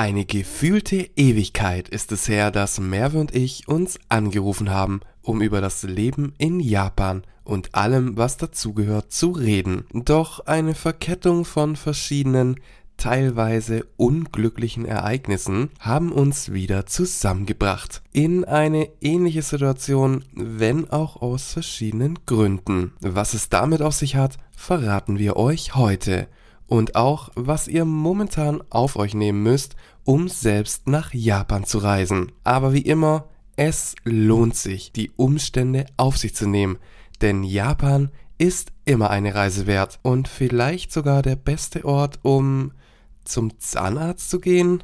Eine gefühlte Ewigkeit ist es her, dass Merve und ich uns angerufen haben, um über das Leben in Japan und allem, was dazugehört, zu reden. Doch eine Verkettung von verschiedenen, teilweise unglücklichen Ereignissen haben uns wieder zusammengebracht. In eine ähnliche Situation, wenn auch aus verschiedenen Gründen. Was es damit auf sich hat, verraten wir euch heute und auch, was ihr momentan auf euch nehmen müsst, um selbst nach Japan zu reisen. Aber wie immer, es lohnt sich, die Umstände auf sich zu nehmen, denn Japan ist immer eine Reise wert und vielleicht sogar der beste Ort, um zum Zahnarzt zu gehen.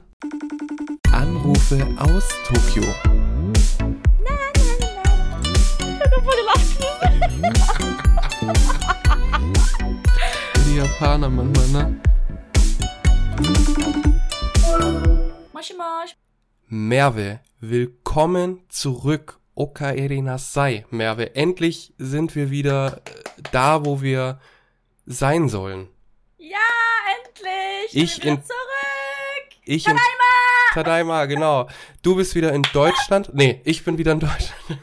Anrufe aus Tokio. Die Japaner manchmal, ne? Moshi moshi. Merve, willkommen zurück. Okaeri Nasai. Merve, endlich sind wir wieder äh, da, wo wir sein sollen. Ja, endlich. Ich bin in- zurück. Ich in Tadaima, genau. Du bist wieder in Deutschland. Nee, ich bin wieder in Deutschland.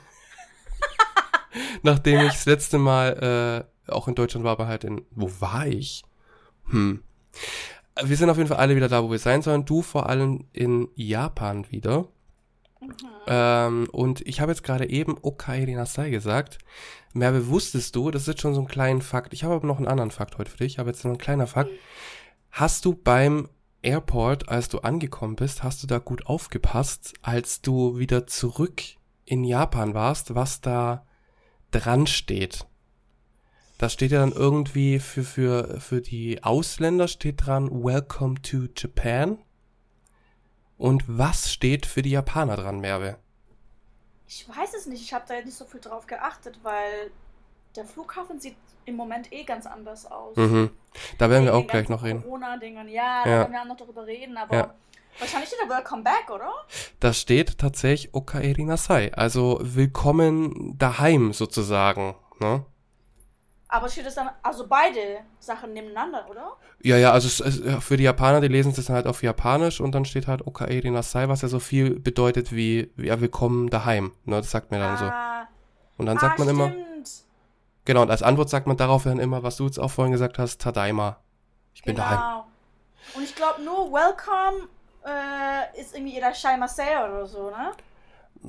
Nachdem ich das letzte Mal äh, auch in Deutschland war, aber halt in. Wo war ich? Hm. Wir sind auf jeden Fall alle wieder da, wo wir sein sollen. Du vor allem in Japan wieder. Ähm, und ich habe jetzt gerade eben Okaeri Nasai gesagt. Merve, wusstest du, das ist jetzt schon so ein kleiner Fakt. Ich habe aber noch einen anderen Fakt heute für dich, aber jetzt noch ein kleiner Fakt. Hast du beim Airport, als du angekommen bist, hast du da gut aufgepasst, als du wieder zurück in Japan warst, was da dran steht? Da steht ja dann irgendwie für, für, für die Ausländer steht dran, Welcome to Japan. Und was steht für die Japaner dran, Merve? Ich weiß es nicht. Ich habe da nicht so viel drauf geachtet, weil der Flughafen sieht im Moment eh ganz anders aus. Mhm. Da werden wir auch gleich noch reden. ganzen Corona-Dingen. Ja, da Ja. werden wir auch noch darüber reden, aber Ja. wahrscheinlich steht da Welcome Back, oder? Da steht tatsächlich Okaeri Nasai, also willkommen daheim sozusagen. Ne? Aber steht es dann, also beide Sachen nebeneinander, oder? Ja, ja, also es, es, für die Japaner, die lesen es dann halt auf Japanisch und dann steht halt Okaeri Nasai, was ja so viel bedeutet wie, ja, willkommen daheim. Ne, das sagt man dann so. ah, Und dann ah, sagt man immer, stimmt. genau, und als Antwort sagt man darauf dann immer, was du jetzt auch vorhin gesagt hast, Tadaima. Ich bin daheim. Genau. Und ich glaube nur Welcome äh, ist irgendwie Irashaimasei oder so, ne?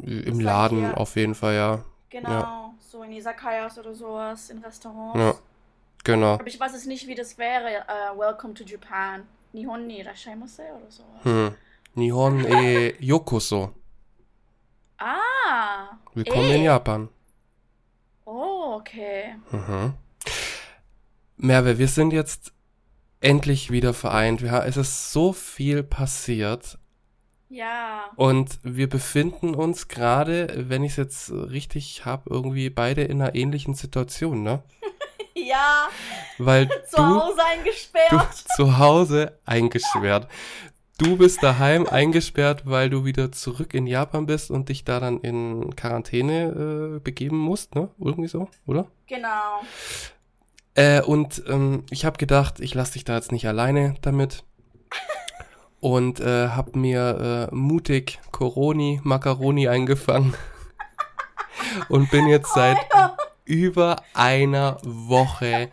Im Das Laden auf jeden Fall, ja. Genau. So in Izakayas oder sowas, in Restaurants. Ja. Genau. Aber ich weiß es nicht, wie das wäre. äh, Welcome to Japan. Nihon ni irashaimasei oder sowas. Hm. Nihon e Yokoso. Ah. Willkommen eh. in Japan. Oh, okay. Mhm. Merve, wir sind jetzt endlich wieder vereint. Wir, es ist so viel passiert Ja. und wir befinden uns gerade, wenn ich es jetzt richtig habe, irgendwie beide in einer ähnlichen Situation, ne? Ja. Weil Zu du, Hause du eingesperrt. zu Hause eingesperrt. Du bist daheim eingesperrt, weil du wieder zurück in Japan bist und dich da dann in Quarantäne äh, begeben musst, ne? Irgendwie so, oder? Genau. Äh, und ähm, ich habe gedacht, ich lasse dich da jetzt nicht alleine damit. Und äh, habe mir äh, mutig Coroni, Macaroni eingefangen. und bin jetzt seit über einer Woche.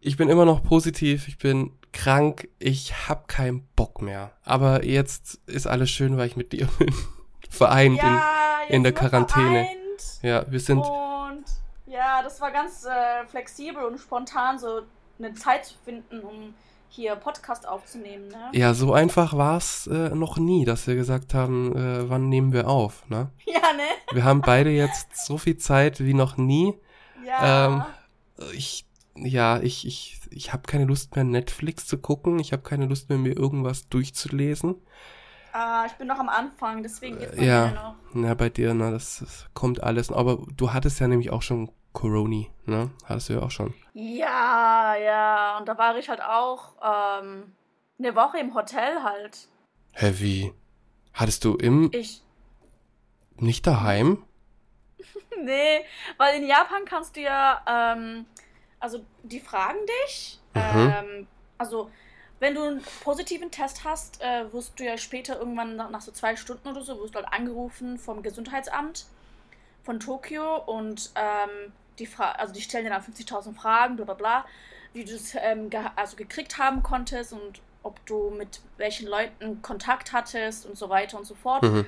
Ich bin immer noch positiv, ich bin krank, ich hab keinen Bock mehr. Aber jetzt ist alles schön, weil ich mit dir bin. Vereint Ja, in der sind wir Quarantäne. vereint. in. Ja, wir sind. Und ja, das war ganz äh, flexibel und spontan, so eine Zeit zu finden, um hier Podcast aufzunehmen. Ne? Ja, so einfach war's äh, noch nie, dass wir gesagt haben, äh, wann nehmen wir auf, ne? Ja, ne? Wir haben beide jetzt so viel Zeit wie noch nie. Ja. Ähm, Ich, ja, ich, ich, ich habe keine Lust mehr Netflix zu gucken. Ich habe keine Lust mehr mir irgendwas durchzulesen. ah, ich bin noch am Anfang, deswegen geht's bei ja. mir noch. Na, bei dir, ne, das, das kommt alles. Aber du hattest ja nämlich auch schon Coroni, ne? Hattest du ja auch schon. Ja, ja. Und da war ich halt auch ähm, eine Woche im Hotel halt. Hä, wie? Hattest du im, Ich. nicht daheim? Nee, weil in Japan kannst du ja, ähm, also die fragen dich, Mhm. ähm, also wenn du einen positiven Test hast, äh, wirst du ja später irgendwann nach, nach so zwei Stunden oder so, wirst du halt angerufen vom Gesundheitsamt von Tokio und ähm, die, Fra also die stellen dir dann 50.000 Fragen, bla bla bla, wie du es ähm, ge also gekriegt haben konntest und ob du mit welchen Leuten Kontakt hattest und so weiter und so fort. Mhm.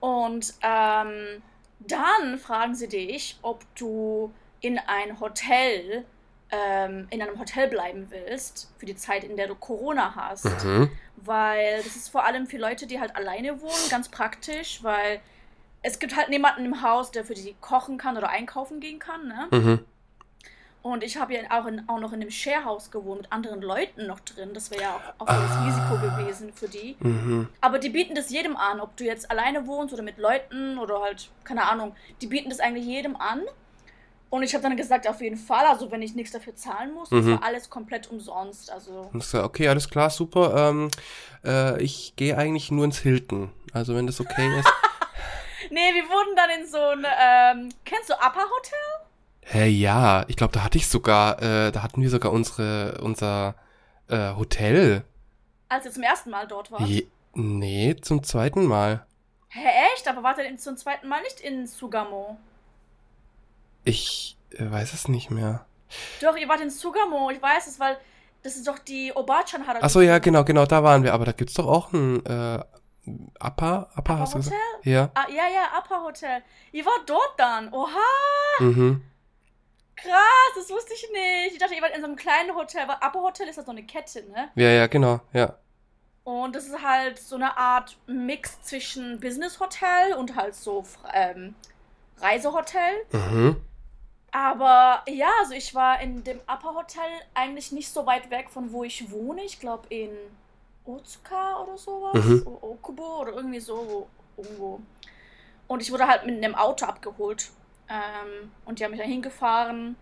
Und ähm, dann fragen sie dich, ob du in ein Hotel, ähm, in einem Hotel bleiben willst, für die Zeit, in der du Corona hast. Mhm. Weil das ist vor allem für Leute, die halt alleine wohnen, ganz praktisch, weil es gibt halt niemanden im Haus, der für die kochen kann oder einkaufen gehen kann, ne? Mhm. Und ich habe ja auch, in, auch noch in einem Sharehouse gewohnt mit anderen Leuten noch drin. Das wäre ja auch, auch das Ah. Risiko gewesen für die. Mhm. Aber die bieten das jedem an, ob du jetzt alleine wohnst oder mit Leuten oder halt, keine Ahnung. Die bieten das eigentlich jedem an. Und ich habe dann gesagt, auf jeden Fall, also wenn ich nichts dafür zahlen muss, das Mhm. war alles komplett umsonst. Also, okay, alles klar, super. Ähm, äh, ich gehe eigentlich nur ins Hilton. Also wenn das okay ist. nee, wir wurden dann in so ein, ähm, kennst du Upper Hotel? Hä, ja, ich glaube, da hatte ich sogar, äh, da hatten wir sogar unsere, unser äh, Hotel. Als ihr zum ersten Mal dort wart. Je, nee, zum zweiten Mal. Hä, echt? Aber wart ihr denn zum zweiten Mal nicht in Sugamo? Ich äh, weiß es nicht mehr. Doch, ihr wart in Sugamo, ich weiß es, weil das ist doch die Obachan hat Achso, ja, genau, genau, da waren wir. Aber da gibt's doch auch ein äh, Upper, Upper, Upper hast du gesagt? Hotel? Ja. Ah, ja, ja, Upper Hotel. Ihr wart dort dann. Oha, Mhm. krass, das wusste ich nicht. Ich dachte, ihr wart in so einem kleinen Hotel, weil Upper Hotel ist ja so eine Kette, ne? Ja, ja, genau, ja. Und das ist halt so eine Art Mix zwischen Business Hotel und halt so ähm, Reisehotel. Mhm. Aber ja, also ich war in dem Upper Hotel eigentlich nicht so weit weg von wo ich wohne. Ich glaube in Otsuka oder sowas. Mhm. Okubo oder irgendwie so wo, irgendwo. Und ich wurde halt mit einem Auto abgeholt. Ähm, und die haben mich dann hingefahren.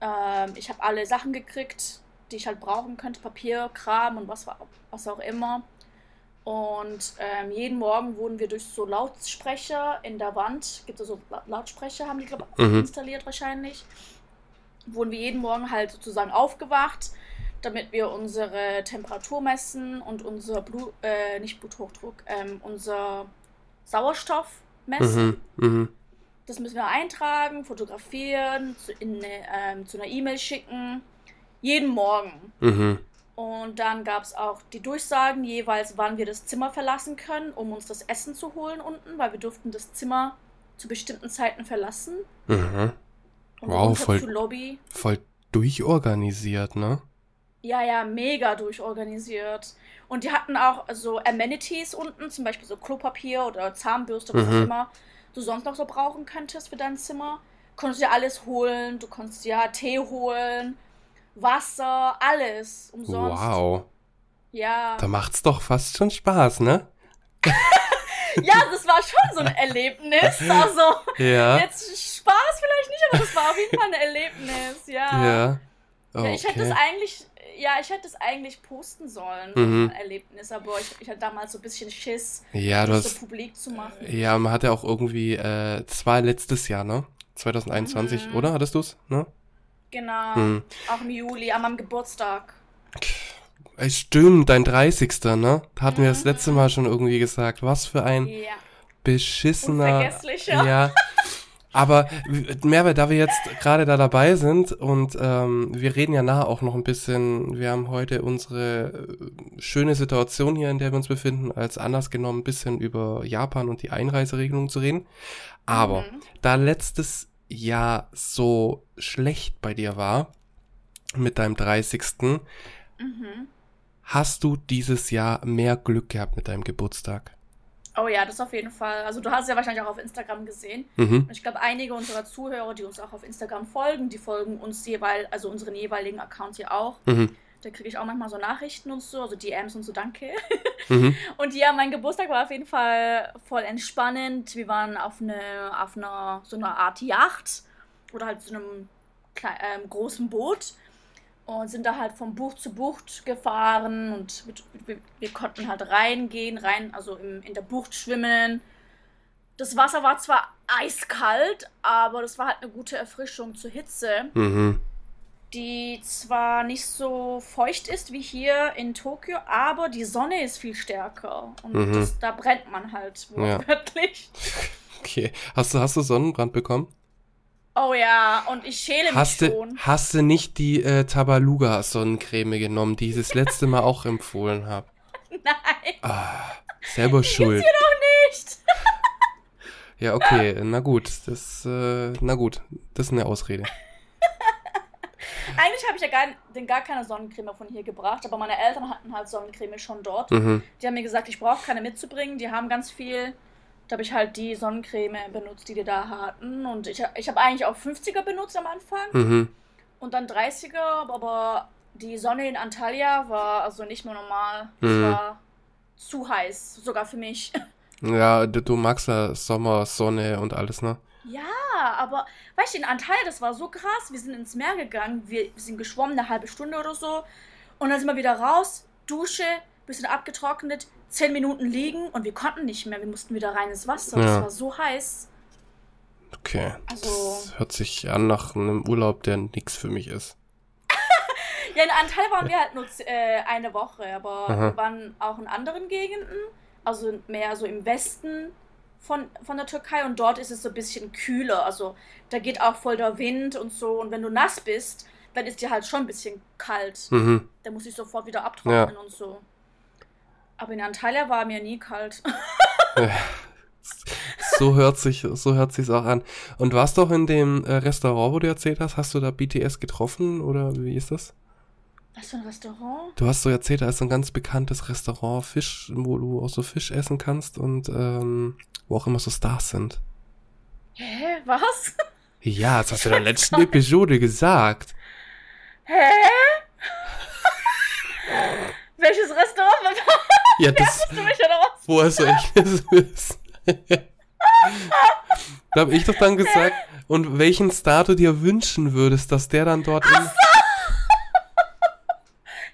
Ähm, ich habe alle Sachen gekriegt, die ich halt brauchen könnte. Papier, Kram und was, wa- was auch immer. Und ähm, jeden Morgen wurden wir durch so Lautsprecher in der Wand, gibt es so La- Lautsprecher, haben die glaub, Mhm. installiert wahrscheinlich, wurden wir jeden Morgen halt sozusagen aufgewacht, damit wir unsere Temperatur messen und unser Blut, äh, nicht Bluthochdruck, ähm, unser Sauerstoff messen. Mhm. Mhm. Das müssen wir eintragen, fotografieren, zu, in ähm, zu einer E-Mail schicken. Jeden Morgen. Mhm. Und dann gab es auch die Durchsagen jeweils, wann wir das Zimmer verlassen können, um uns das Essen zu holen unten, weil wir durften das Zimmer zu bestimmten Zeiten verlassen. Mhm. Und Wow, runter voll-. Voll durchorganisiert, ne? Ja, ja, mega durchorganisiert. Und die hatten auch so Amenities unten, zum Beispiel so Klopapier oder Zahnbürste, was Mhm. auch immer du sonst noch so brauchen könntest für dein Zimmer. Konntest dir alles holen, du konntest ja Tee holen, Wasser, alles umsonst. Wow. Ja. Da macht's doch fast schon Spaß, ne? ja, das war schon so ein Erlebnis. Also, Ja. jetzt Spaß vielleicht nicht, aber das war auf jeden Fall ein Erlebnis, ja. Ja. Ja, ich hätte es Okay. eigentlich, ja, ich hätte es eigentlich posten sollen, Mhm. Erlebnis, aber ich, ich hatte damals so ein bisschen Schiss, Ja, du das so hast. publik zu machen. Ja, man hat ja auch irgendwie, äh, das war letztes Jahr, ne? 2021, Mhm. oder? Hattest du's, ne? Genau, Hm. auch im Juli, an meinem Geburtstag. Ey, stimmt, dein 30. ne? Da hatten wir das Mhm. letzte Mal schon irgendwie gesagt. Was für ein Ja, beschissener. Ja. Aber w- Mehrwert, da wir jetzt gerade da dabei sind und ähm, wir reden ja nachher auch noch ein bisschen, wir haben heute unsere äh, schöne Situation hier, in der wir uns befinden, als Anlass genommen, ein bisschen über Japan und die Einreiseregelung zu reden. Aber Mhm. da letztes Jahr so schlecht bei dir war, mit deinem 30. Mhm. hast du dieses Jahr mehr Glück gehabt mit deinem Geburtstag. Oh ja, das auf jeden Fall. Also du hast es ja wahrscheinlich auch auf Instagram gesehen. Mhm. Und ich glaube, einige unserer Zuhörer, die uns auch auf Instagram folgen, die folgen uns jeweils, also unseren jeweiligen Accounts hier auch. Mhm. Da kriege ich auch manchmal so Nachrichten und so, also DMs und so, danke. Mhm. Und ja, mein Geburtstag war auf jeden Fall voll entspannend. Wir waren auf, eine, auf einer, so einer Art Yacht oder halt so einem klei- ähm, großen Boot und sind da halt von Bucht zu Bucht gefahren und wir, wir, konnten halt reingehen, rein, also im, in der Bucht schwimmen. Das Wasser war zwar eiskalt, aber das war halt eine gute Erfrischung zur Hitze. Mhm. die zwar nicht so feucht ist wie hier in Tokio, aber die Sonne ist viel stärker. Und Mhm. das, da brennt man halt Ja. wortwörtlich. Okay. Hast du, hast du Sonnenbrand bekommen? Oh ja, und ich schäle mich Hast du, schon. hast du nicht die äh, Tabaluga Sonnencreme genommen, die ich das letzte Mal auch empfohlen habe? Nein, Ah, selber schuld. nicht. Ja, okay, na gut, das, äh, na gut, das ist eine Ausrede. Eigentlich habe ich ja gar, den gar keine Sonnencreme von hier gebracht, aber meine Eltern hatten halt Sonnencreme schon dort. Mhm, Die haben mir gesagt, ich brauche keine mitzubringen, die haben ganz viel. Da habe ich halt die Sonnencreme benutzt, die die da hatten. Und ich, ich habe eigentlich auch 50er benutzt am Anfang mhm, und dann 30er, aber die Sonne in Antalya war also nicht mehr normal. Es Mhm. war zu heiß, sogar für mich. ja, du, du magst ja Sommer, Sonne und alles, ne? Ja, aber weißt du, in Antalya, das war so krass. Wir sind ins Meer gegangen, wir, wir sind geschwommen eine halbe Stunde oder so. Und dann sind wir wieder raus, Dusche, bisschen abgetrocknet, zehn Minuten liegen und wir konnten nicht mehr. Wir mussten wieder rein ins Wasser. Ja. Das war so heiß. Okay, Also- das hört sich an nach einem Urlaub, der nix für mich ist. Ja, in Antalya waren wir halt nur äh, eine Woche, aber Aha. wir waren auch in anderen Gegenden, also mehr so im Westen von, von der Türkei und dort ist es so ein bisschen kühler. Also da geht auch voll der Wind und so. Und wenn du nass bist, dann ist dir halt schon ein bisschen kalt. Mhm. Da muss ich sofort wieder abtrocknen und so. Aber in Antalya war mir nie kalt. So hört sich, so hört sich's auch an. Und warst doch in dem äh, Restaurant, wo du erzählt hast, hast du da BTS getroffen oder wie ist das? Was für ein Restaurant? Du hast so erzählt, da ist so ein ganz bekanntes Restaurant, Fisch, wo du auch so Fisch essen kannst und ähm, wo auch immer so Stars sind. Hä? Was? Ja, das hast du in der letzten Episode gesagt. Hä? Welches Restaurant war das? Ja, das, Du mich oder was? woher soll ich das wissen? da habe ich doch dann gesagt, und welchen Star du dir wünschen würdest, dass der dann dort in...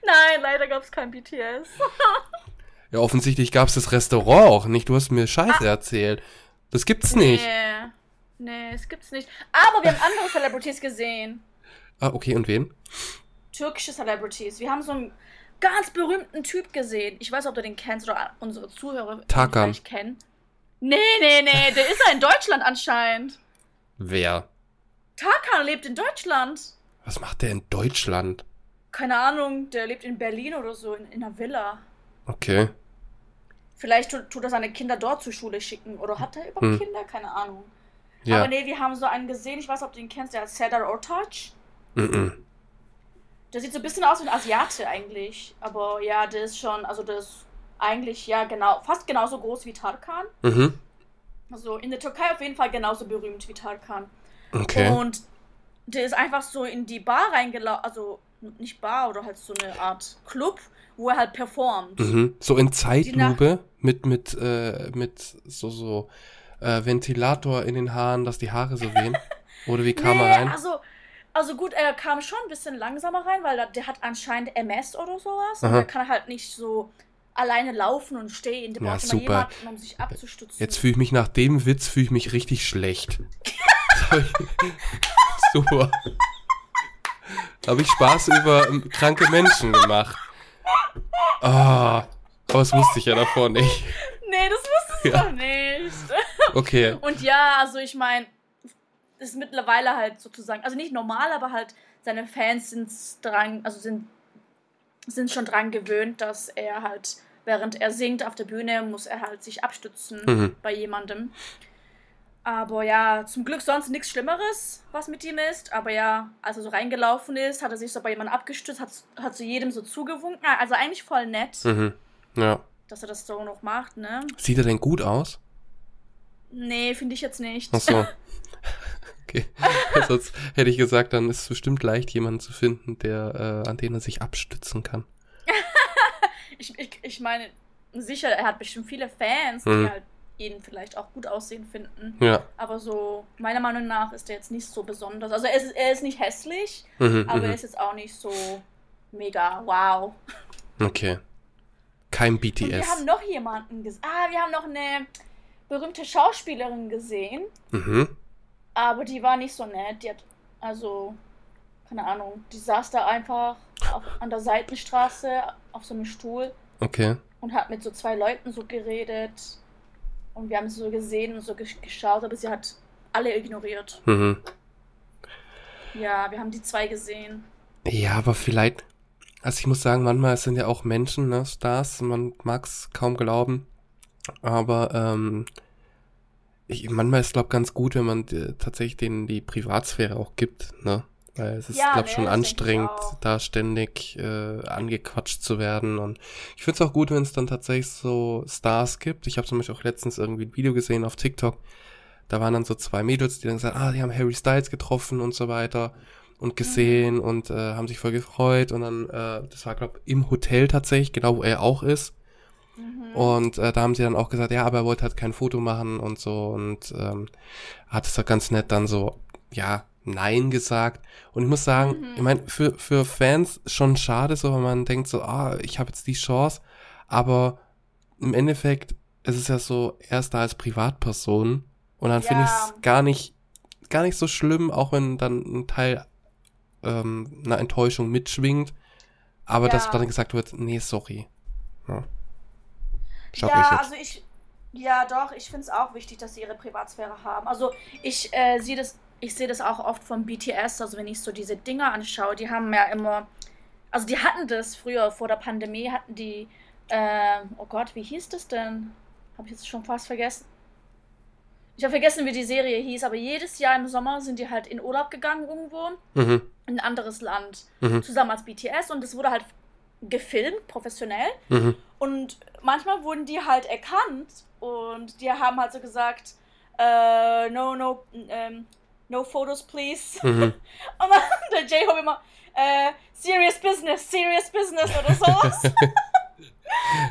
Nein, leider gab es kein BTS. Ja, offensichtlich gab's das Restaurant auch nicht. Du hast mir Scheiße erzählt. Das gibt's nicht. Nee. Nee, es gibt's nicht. Aber wir haben andere Celebrities gesehen. Ah, okay, und wen? Türkische Celebrities. Wir haben so einen ganz berühmten Typ gesehen. Ich weiß, nicht, ob du den kennst oder unsere Zuhörer Tarkan. vielleicht kennen. Nee, nee, nee, der ist ja in Deutschland anscheinend. Wer? Tarkan lebt in Deutschland. Was macht der in Deutschland? Keine Ahnung, der lebt in Berlin oder so, in, in einer Villa. Okay. Vielleicht tut, tut er seine Kinder dort zur Schule schicken. Oder hat er überhaupt Hm. Kinder? Keine Ahnung. Ja. Aber nee, wir haben so einen gesehen, ich weiß, ob du ihn kennst, der heißt Serdar Ortac. Mhm. Der sieht so ein bisschen aus wie ein Asiate eigentlich. Aber ja, der ist schon, also der ist eigentlich, ja, genau, fast genauso groß wie Tarkan. Mhm. Also in der Türkei auf jeden Fall genauso berühmt wie Tarkan. Okay. Und der ist einfach so in die Bar reingelaufen, also nicht Bar oder halt so eine Art Club, wo er halt performt. Mhm. So in Zeitlupe mit, mit, äh, mit so, so äh, Ventilator in den Haaren, dass die Haare so wehen. Oder wie kam er Nee, rein? Also, also gut, er kam schon ein bisschen langsamer rein, weil der, hat anscheinend MS oder sowas. Und Aha. er kann halt nicht so alleine laufen und stehen. Der braucht immer jemanden, um sich abzustützen. Jetzt fühle ich mich nach dem Witz fühle ich mich richtig schlecht. Super. Habe ich Spaß über ähm, kranke Menschen gemacht. Ah, aber das wusste ich ja davor nicht. nee, das wusstest du Ja. doch nicht. Okay. Und ja, also ich meine, ist mittlerweile halt sozusagen, also nicht normal, aber halt seine Fans sind dran, also sind, sind schon dran gewöhnt, dass er halt, während er singt auf der Bühne, muss er halt sich abstützen Mhm. bei jemandem. Aber ja, zum Glück sonst nichts Schlimmeres, was mit ihm ist. Aber ja, als er so reingelaufen ist, hat er sich so bei jemandem abgestützt, hat, hat zu jedem so zugewunken. Also eigentlich voll nett, Mhm. Ja. dass er das so noch macht, ne? Sieht er denn gut aus? Nee, finde ich jetzt nicht. Ach so. Okay. Sonst hätte ich gesagt, dann ist es bestimmt leicht, jemanden zu finden, der, äh, an den er sich abstützen kann. Ich, ich, ich meine, sicher, er hat bestimmt viele Fans, die Mhm. halt ihn vielleicht auch gut aussehen finden. Ja. Aber so, meiner Meinung nach ist er jetzt nicht so besonders. Also er ist, er ist nicht hässlich, Mhm, aber er mhm. ist jetzt auch nicht so mega wow. Okay. Kein Und wir BTS. haben noch jemanden gesehen. Ah, wir haben noch eine berühmte Schauspielerin gesehen, Mhm. Aber die war nicht so nett. Die hat, also, keine Ahnung, die saß da einfach auf, an der Seitenstraße auf so einem Stuhl Okay. und hat mit so zwei Leuten so geredet. Und wir haben sie so gesehen und so gesch- geschaut, aber sie hat alle ignoriert. Mhm. Ja, wir haben die zwei gesehen. Ja, aber vielleicht, also ich muss sagen, manchmal sind ja auch Menschen, ne, Stars, man mag's kaum glauben, aber ähm, ich, manchmal ist glaube ganz gut, wenn man äh, tatsächlich denen die Privatsphäre auch gibt, ne, weil es ist Ja, glaube ne, schon anstrengend, da ständig äh, angequatscht zu werden und ich find's auch gut, wenn es dann tatsächlich so Stars gibt. Ich habe zum Beispiel auch letztens irgendwie ein Video gesehen auf TikTok, da waren dann so zwei Mädels, die dann gesagt, ah, die haben Harry Styles getroffen und so weiter und gesehen und äh, haben sich voll gefreut und dann, äh, das war glaube im Hotel tatsächlich, genau wo er auch ist. Mhm. Und äh, da haben sie dann auch gesagt, ja, aber er wollte halt kein Foto machen und so und ähm, hat es halt ganz nett dann so, ja, Nein gesagt. Und ich muss sagen, Mhm. ich meine, für, für Fans schon schade, so, wenn man denkt so, ah, ich habe jetzt die Chance, aber im Endeffekt ist es ja so, er ist da als Privatperson und dann finde ich Ja. es gar nicht, gar nicht so schlimm, auch wenn dann ein Teil ähm, einer Enttäuschung mitschwingt, aber dass Ja. dann gesagt wird, nee, sorry. Ja. Ich ja, jetzt. also ich, ja doch, ich finde es auch wichtig, dass sie ihre Privatsphäre haben. Also ich äh, sehe das, ich sehe das auch oft vom BTS, also wenn ich so diese Dinger anschaue, die haben ja immer, also die hatten das früher vor der Pandemie, hatten die, äh, oh Gott, wie hieß das denn? Habe ich jetzt schon fast vergessen. Ich habe vergessen, wie die Serie hieß, aber jedes Jahr im Sommer sind die halt in Urlaub gegangen irgendwo Mhm. in ein anderes Land, Mhm. zusammen als BTS und es wurde halt gefilmt, professionell. Mhm. Und manchmal wurden die halt erkannt und die haben halt so gesagt, äh, no, no, ähm, no photos, please. Mhm. Und dann der J-Hope immer, äh, serious business, serious business oder sowas.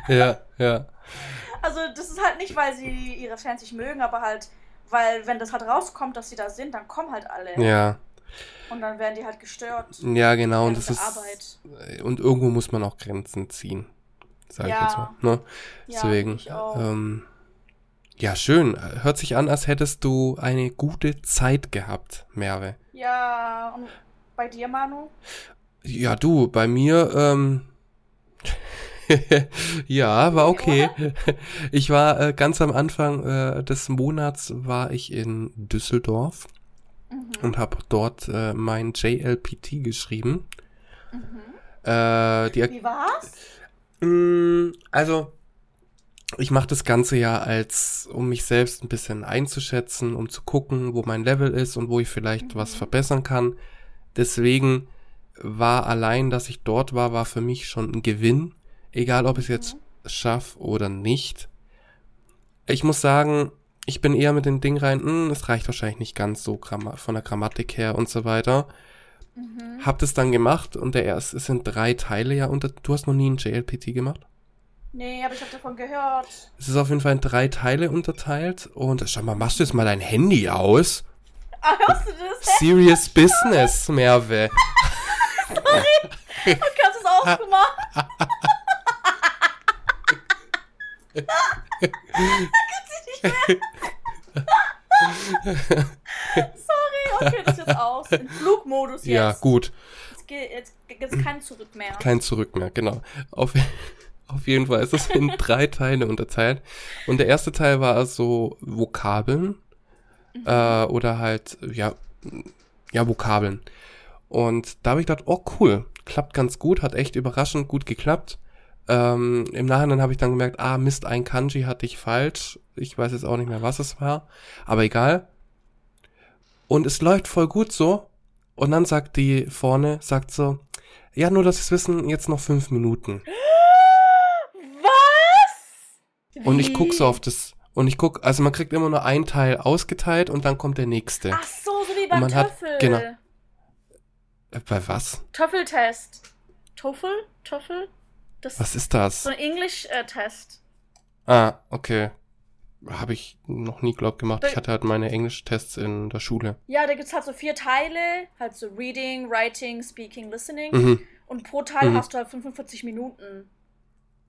Ja, ja. also das ist halt nicht, weil sie ihre Fans nicht mögen, aber halt, weil wenn das halt rauskommt, dass sie da sind, dann kommen halt alle. Ja. Und dann werden die halt gestört. Ja, genau. Und während das ist. Arbeit. Und irgendwo muss man auch Grenzen ziehen. Sag ich Ja. jetzt mal. Ne? Ja, Deswegen. ich auch. Ähm, ja, schön. Hört sich an, als hättest du eine gute Zeit gehabt, Merve. Ja, und bei dir, Manu? Ja, du, bei mir, ähm, ja, war okay. Ich war äh, ganz am Anfang äh, des Monats war ich in Düsseldorf Mhm. und habe dort äh, mein JLPT geschrieben. Mhm. Äh, die Wie war's? Mm, Also, ich mache das Ganze ja als, um mich selbst ein bisschen einzuschätzen, um zu gucken, wo mein Level ist und wo ich vielleicht was Mhm. verbessern kann. Deswegen war allein, dass ich dort war, war für mich schon ein Gewinn. Egal, ob ich es jetzt Mhm. schaffe oder nicht. Ich muss sagen, ich bin eher mit dem Ding rein, hm, es reicht wahrscheinlich nicht ganz so Gramma von der Grammatik her und so weiter. Mhm. Hab das dann gemacht und der erste, es sind drei Teile ja unter, du hast noch nie ein JLPT gemacht? Nee, aber ich habe davon gehört. Es ist auf jeden Fall in drei Teile unterteilt und schau mal, machst du jetzt mal dein Handy aus? Ah, hörst du das? Serious Business, Merve. Du hast es ausgemacht. Sorry, okay, das ist jetzt aus. In Flugmodus jetzt. Ja, gut. Jetzt, jetzt gibt's kein Zurück mehr. Kein Zurück mehr, genau. Auf, auf jeden Fall ist es in drei Teile unterteilt. Und der erste Teil war so Vokabeln. Äh, oder halt, ja, ja, Vokabeln. Und da habe ich gedacht, oh cool, klappt ganz gut, hat echt überraschend gut geklappt. Ähm, Im Nachhinein habe ich dann gemerkt, ah Mist, ein Kanji hatte ich falsch. Ich weiß jetzt auch nicht mehr, was es war. Aber egal. Und es läuft voll gut so. Und dann sagt die vorne, sagt so, ja, nur, dass Sie es wissen, jetzt noch fünf Minuten. Was? Und ich guck so auf das, und ich guck, also man kriegt immer nur ein Teil ausgeteilt und dann kommt der nächste. Ach so, so wie beim man hat- Töffel. genau. Äh, Bei was? Töffeltest. Toffel? Toffel? Das Was ist das? so ein Englisch-Test. Ah, okay. Habe ich noch nie, glaub, gemacht. Ich hatte halt meine Englisch-Tests in der Schule. Ja, da gibt's halt so vier Teile. Halt so Reading, Writing, Speaking, Listening. Mhm. Und pro Teil Mhm. hast du halt 45 Minuten.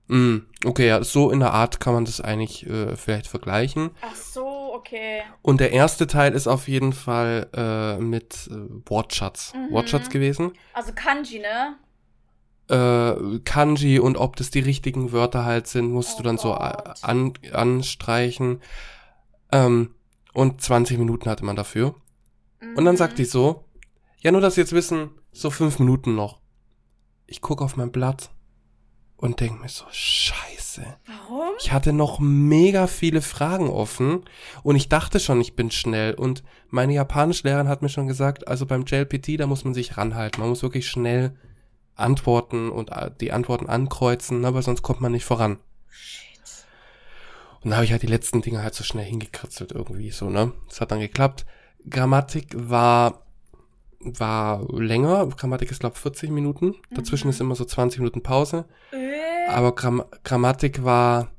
Mhm. Okay, ja, so in der Art kann man das eigentlich äh, vielleicht vergleichen. Ach so, Okay. Und der erste Teil ist auf jeden Fall äh, mit äh, Wortschatz. Mhm. Wortschatz gewesen. Also Kanji, ne? Äh, Kanji und ob das die richtigen Wörter halt sind, musst Oh du dann so a- Gott. an, anstreichen. Ähm, und 20 Minuten hatte man dafür. Und dann sagt Mhm. die so, ja, nur dass Sie jetzt wissen, so fünf Minuten noch. Ich guck auf mein Blatt und denk mir so, scheiße. Warum? Ich hatte noch mega viele Fragen offen und ich dachte schon, ich bin schnell. Und meine Japanischlehrerin hat mir schon gesagt, also beim JLPT, da muss man sich ranhalten. Man muss wirklich schnell antworten und äh, die Antworten ankreuzen, aber sonst kommt man nicht voran. Shit. Und da habe ich halt die letzten Dinge halt so schnell hingekritzelt irgendwie so, ne? Das hat dann geklappt. Grammatik war war länger. Grammatik ist glaube 40 Minuten. Dazwischen Mhm. ist immer so 20 Minuten Pause. Äh, Aber Gramm Grammatik war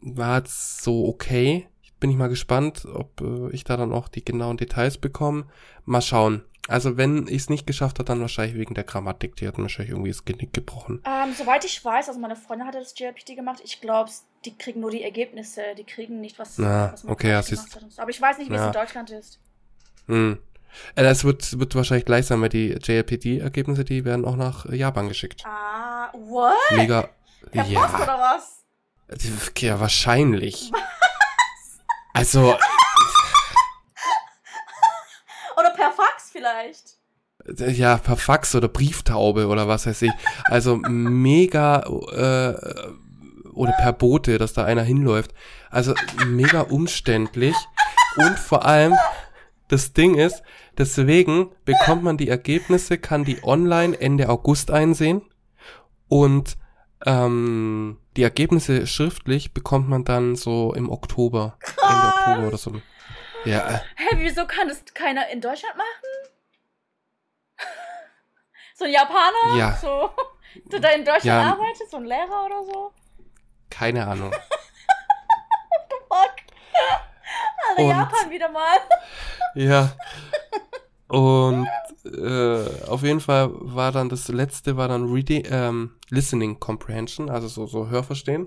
war jetzt so okay. Bin ich mal gespannt, ob äh, ich da dann auch die genauen Details bekomme. Mal schauen. Also wenn ich es nicht geschafft habe, dann wahrscheinlich wegen der Grammatik. Die hat mir wahrscheinlich irgendwie das Genick gebrochen. ähm, soweit ich weiß, also meine Freundin hatte das JLPT gemacht, ich glaube, die kriegen nur die Ergebnisse, die kriegen nicht, was, Na, was man okay, ja, gemacht siehst- hat. so. Aber ich weiß nicht, wie es Ja. in Deutschland ist. Hm. Äh, Das wird, wird wahrscheinlich gleich sein, weil die JLPD-Ergebnisse, die werden auch nach Japan geschickt. Ah, what? Mega. Per Post Ja, oder was? ja, wahrscheinlich. Also, Oder per Fax vielleicht? ja, per Fax oder Brieftaube oder was weiß ich. Also mega äh, oder per Bote, dass da einer hinläuft. Also mega umständlich. Und vor allem, das Ding ist, deswegen bekommt man die Ergebnisse, kann die online Ende August einsehen. Und ähm, die Ergebnisse schriftlich bekommt man dann so im Oktober. Ende Oktober oder so. Ja, Hä, wieso kann das keiner in Deutschland machen? So ein Japaner? Ja. So, der da in Deutschland Ja. arbeitet? So ein Lehrer oder so? keine Ahnung. Fuck. Alter, Und- Japan wieder mal. Ja. Und äh, auf jeden Fall war dann das letzte war dann Reading, ähm, Listening Comprehension, also so, so Hörverstehen.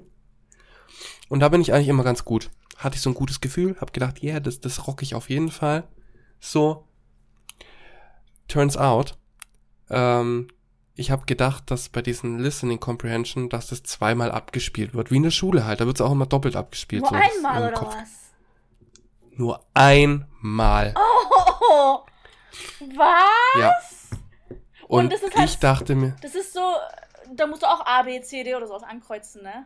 Und da bin ich eigentlich immer ganz gut. Hatte ich so ein gutes Gefühl, hab gedacht, yeah, das, das rock ich auf jeden Fall. So, turns out, ähm, ich habe gedacht, dass bei diesen Listening Comprehension, dass das zweimal abgespielt wird. Wie in der Schule halt, da wird's auch immer doppelt abgespielt. Nur so, einmal oder Kopf. was? Nur einmal. Oh, was? Ja. Und, Und das ist halt- ich dachte mir, Das ist so, da musst du auch A, B, C, D oder sowas ankreuzen, ne?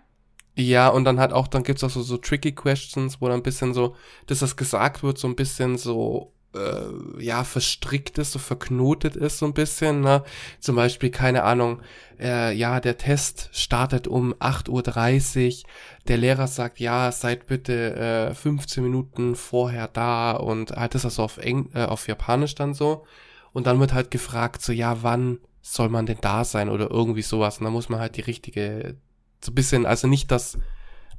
ja, und dann hat auch, dann gibt's auch so, so tricky questions, wo dann ein bisschen so, dass das gesagt wird, so ein bisschen so, äh, ja, verstrickt ist, so verknotet ist, so ein bisschen, ne? Zum Beispiel, keine Ahnung, äh, ja, der Test startet um 8.30 Uhr, der Lehrer sagt, ja, seid bitte äh, 15 Minuten vorher da und halt ist das auf, Eng äh, auf Japanisch dann so. Und dann wird halt gefragt, so, ja, wann soll man denn da sein oder irgendwie sowas. Und dann muss man halt die richtige, so ein bisschen, also nicht das,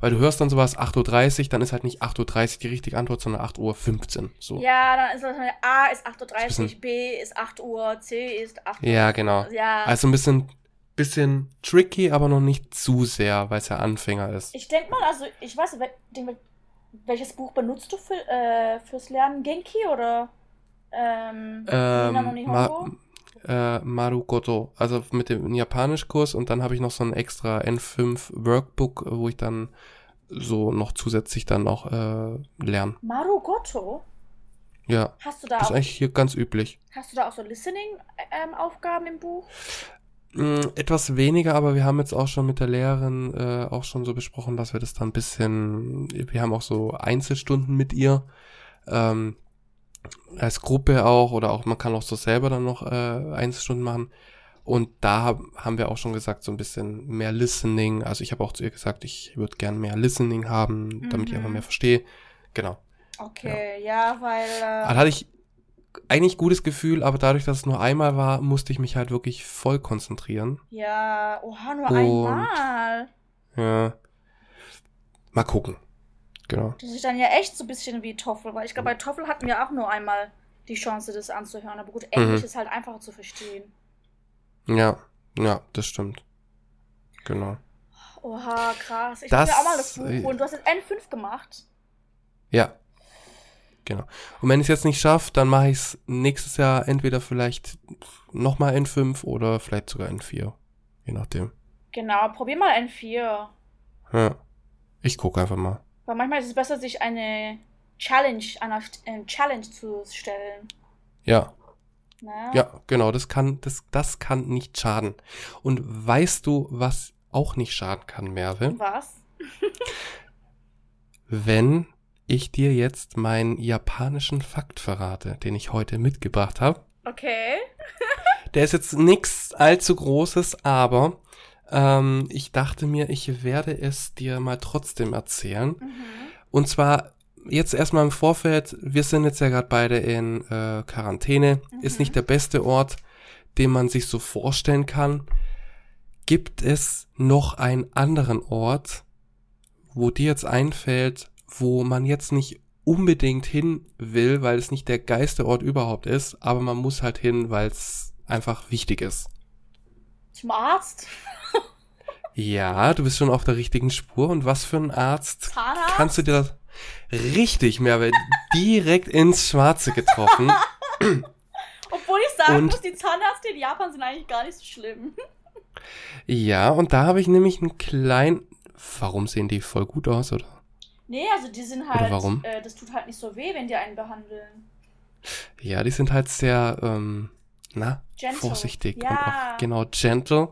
weil du hörst dann sowas 8.30 Uhr, dann ist halt nicht 8.30 Uhr die richtige Antwort, sondern 8.15 Uhr. So. Ja, dann ist das A ist 8.30 bisschen- Uhr, B ist 8 Uhr, C ist 8 Uhr. Ja, genau. Ja. Also ein bisschen, bisschen tricky, aber noch nicht zu sehr, weil es ja Anfänger ist. Ich denke mal, also ich weiß, welches Buch benutzt du für, äh, fürs Lernen? Genki oder ähm, Ähm, ma, äh, Marukoto, also mit dem Japanischkurs und dann habe ich noch so ein extra N5 Workbook, wo ich dann so noch zusätzlich dann noch äh, lerne. Marugoto? Ja, Hast du da das ist auch, eigentlich hier ganz üblich. hast du da auch so Listening-Aufgaben im Buch? Mm, Etwas weniger, aber wir haben jetzt auch schon mit der Lehrerin äh, auch schon so besprochen, dass wir das dann ein bisschen, wir haben auch so Einzelstunden mit ihr, ähm, als Gruppe auch, oder auch, man kann auch so selber dann noch äh, Einzelstunden machen. Und da hab, haben wir auch schon gesagt, so ein bisschen mehr Listening. Also ich habe auch zu ihr gesagt, ich würde gern mehr Listening haben, damit ich Mhm. einfach mehr verstehe. Genau. Okay, ja, weil. Da Äh, hatte ich eigentlich gutes Gefühl, aber dadurch, dass es nur einmal war, musste ich mich halt wirklich voll konzentrieren. ja, oha, nur Und- einmal. Ja. Mal gucken. Genau. Das ist dann ja echt so ein bisschen wie Toffel, weil ich glaube, bei Toffel hatten wir auch nur einmal die Chance, das anzuhören. Aber gut, Englisch Mhm. ist halt einfacher zu verstehen. Ja, ja, das stimmt. Genau. Oha, krass. Ich Das- will mir auch mal das Buch äh, holen. Du hast jetzt N5 gemacht. Ja. Genau. Und wenn ich es jetzt nicht schaffe, dann mache ich es nächstes Jahr entweder vielleicht nochmal N5 oder vielleicht sogar N4. Je nachdem. Genau, probier mal N4. Ja. Ich gucke einfach mal. Weil manchmal ist es besser, sich eine Challenge, einer äh, Challenge zu stellen. Ja. Ne? Ja, genau, das kann, das, das kann nicht schaden. Und weißt du, was auch nicht schaden kann, Merve? Was? Wenn ich dir jetzt meinen japanischen Fakt verrate, den ich heute mitgebracht habe. Okay. Der ist jetzt nichts allzu Großes, aber ähm, ich dachte mir, ich werde es dir mal trotzdem erzählen. Mhm. Und zwar jetzt erstmal im Vorfeld, wir sind jetzt ja gerade beide in äh, Quarantäne, ist Mhm. nicht der beste Ort, den man sich so vorstellen kann. Gibt es noch einen anderen Ort, wo dir jetzt einfällt, wo man jetzt nicht unbedingt hin will, weil es nicht der geilste Ort überhaupt ist, aber man muss halt hin, weil es einfach wichtig ist. Zum Arzt? Ja, du bist schon auf der richtigen Spur. Und was für ein Arzt Zahnarzt? kannst du dir das richtig mehr direkt ins Schwarze getroffen? Obwohl ich sagen Und- muss, die Zahnärzte in Japan sind eigentlich gar nicht so schlimm. Ja, und da habe ich nämlich einen kleinen. Warum sehen die voll gut aus, oder? Nee, also die sind halt. warum? Äh, das tut halt nicht so weh, wenn die einen behandeln. Ja, die sind halt sehr, ähm, na, Gentle. vorsichtig und Ja. auch genau gentle.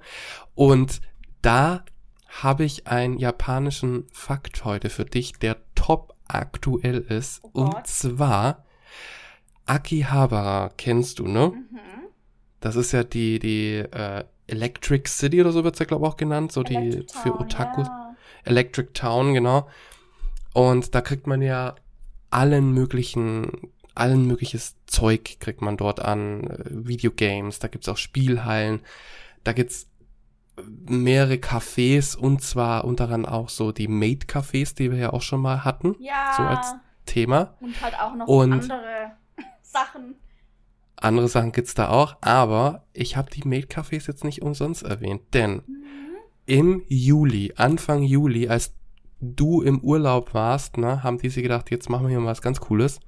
Und da habe ich einen japanischen Fakt heute für dich, der top aktuell ist. Oh und zwar Akihabara kennst du, ne? Mhm. Das ist ja die, die äh, Electric City oder so wird's ja, glaube ich, auch genannt. So die Electric für Town, Otakus. Ja. Electric Town, genau. Und da kriegt man ja allen möglichen, allen mögliches Zeug kriegt man dort an. äh, Videogames, da gibt's auch Spielhallen, da gibt's mehrere Cafés und zwar unter anderem auch so die Maid-Cafés, die wir ja auch schon mal hatten, ja. so als Thema. Und halt auch noch Und- andere Sachen. Andere Sachen gibt's da auch, aber ich habe die Maid-Cafés jetzt nicht umsonst erwähnt, denn Mhm. im Juli, Anfang Juli, als du im Urlaub warst, ne, haben die sich gedacht, jetzt machen wir hier mal was ganz Cooles.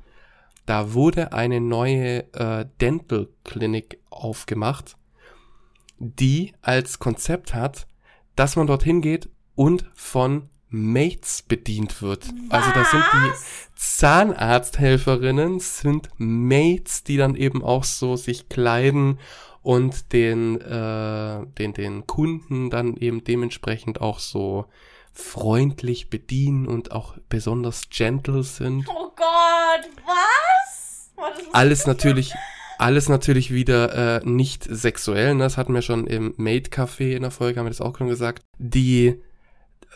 Da wurde eine neue äh, Dental Clinic aufgemacht, die als Konzept hat, dass man dorthin geht und von Mates bedient wird. Also das sind die Was? Zahnarzthelferinnen sind Mates, die dann eben auch so sich kleiden und den, äh, den, den Kunden dann eben dementsprechend auch so freundlich bedienen und auch besonders gentle sind. Oh Gott, was? Oh, Alles natürlich, alles natürlich wieder äh, nicht sexuell, ne? das hatten wir schon im Maid Café in der Folge, haben wir das auch schon gesagt. Die,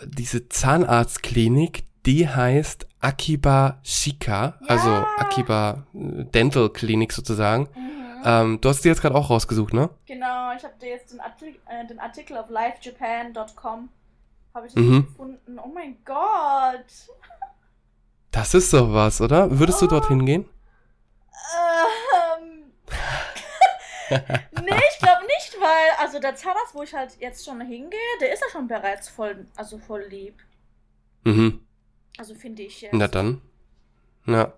diese Zahnarztklinik, die heißt Akiba Shika, also Ja. Akiba äh, Dental Clinic sozusagen. Mhm. Ähm, du hast die jetzt gerade auch rausgesucht, ne? Genau, ich habe dir jetzt den, Artik äh, den Artikel auf livejapan.com habe ich das Mhm. gefunden. Oh mein Gott. Das ist doch was, oder? Würdest du Oh. dorthin gehen? Ähm. nee, ich glaube nicht, weil, also der Zahnarzt, wo ich halt jetzt schon hingehe, der ist ja schon bereits voll, also voll lieb. Mhm. Also finde ich jetzt. Na dann. Ja.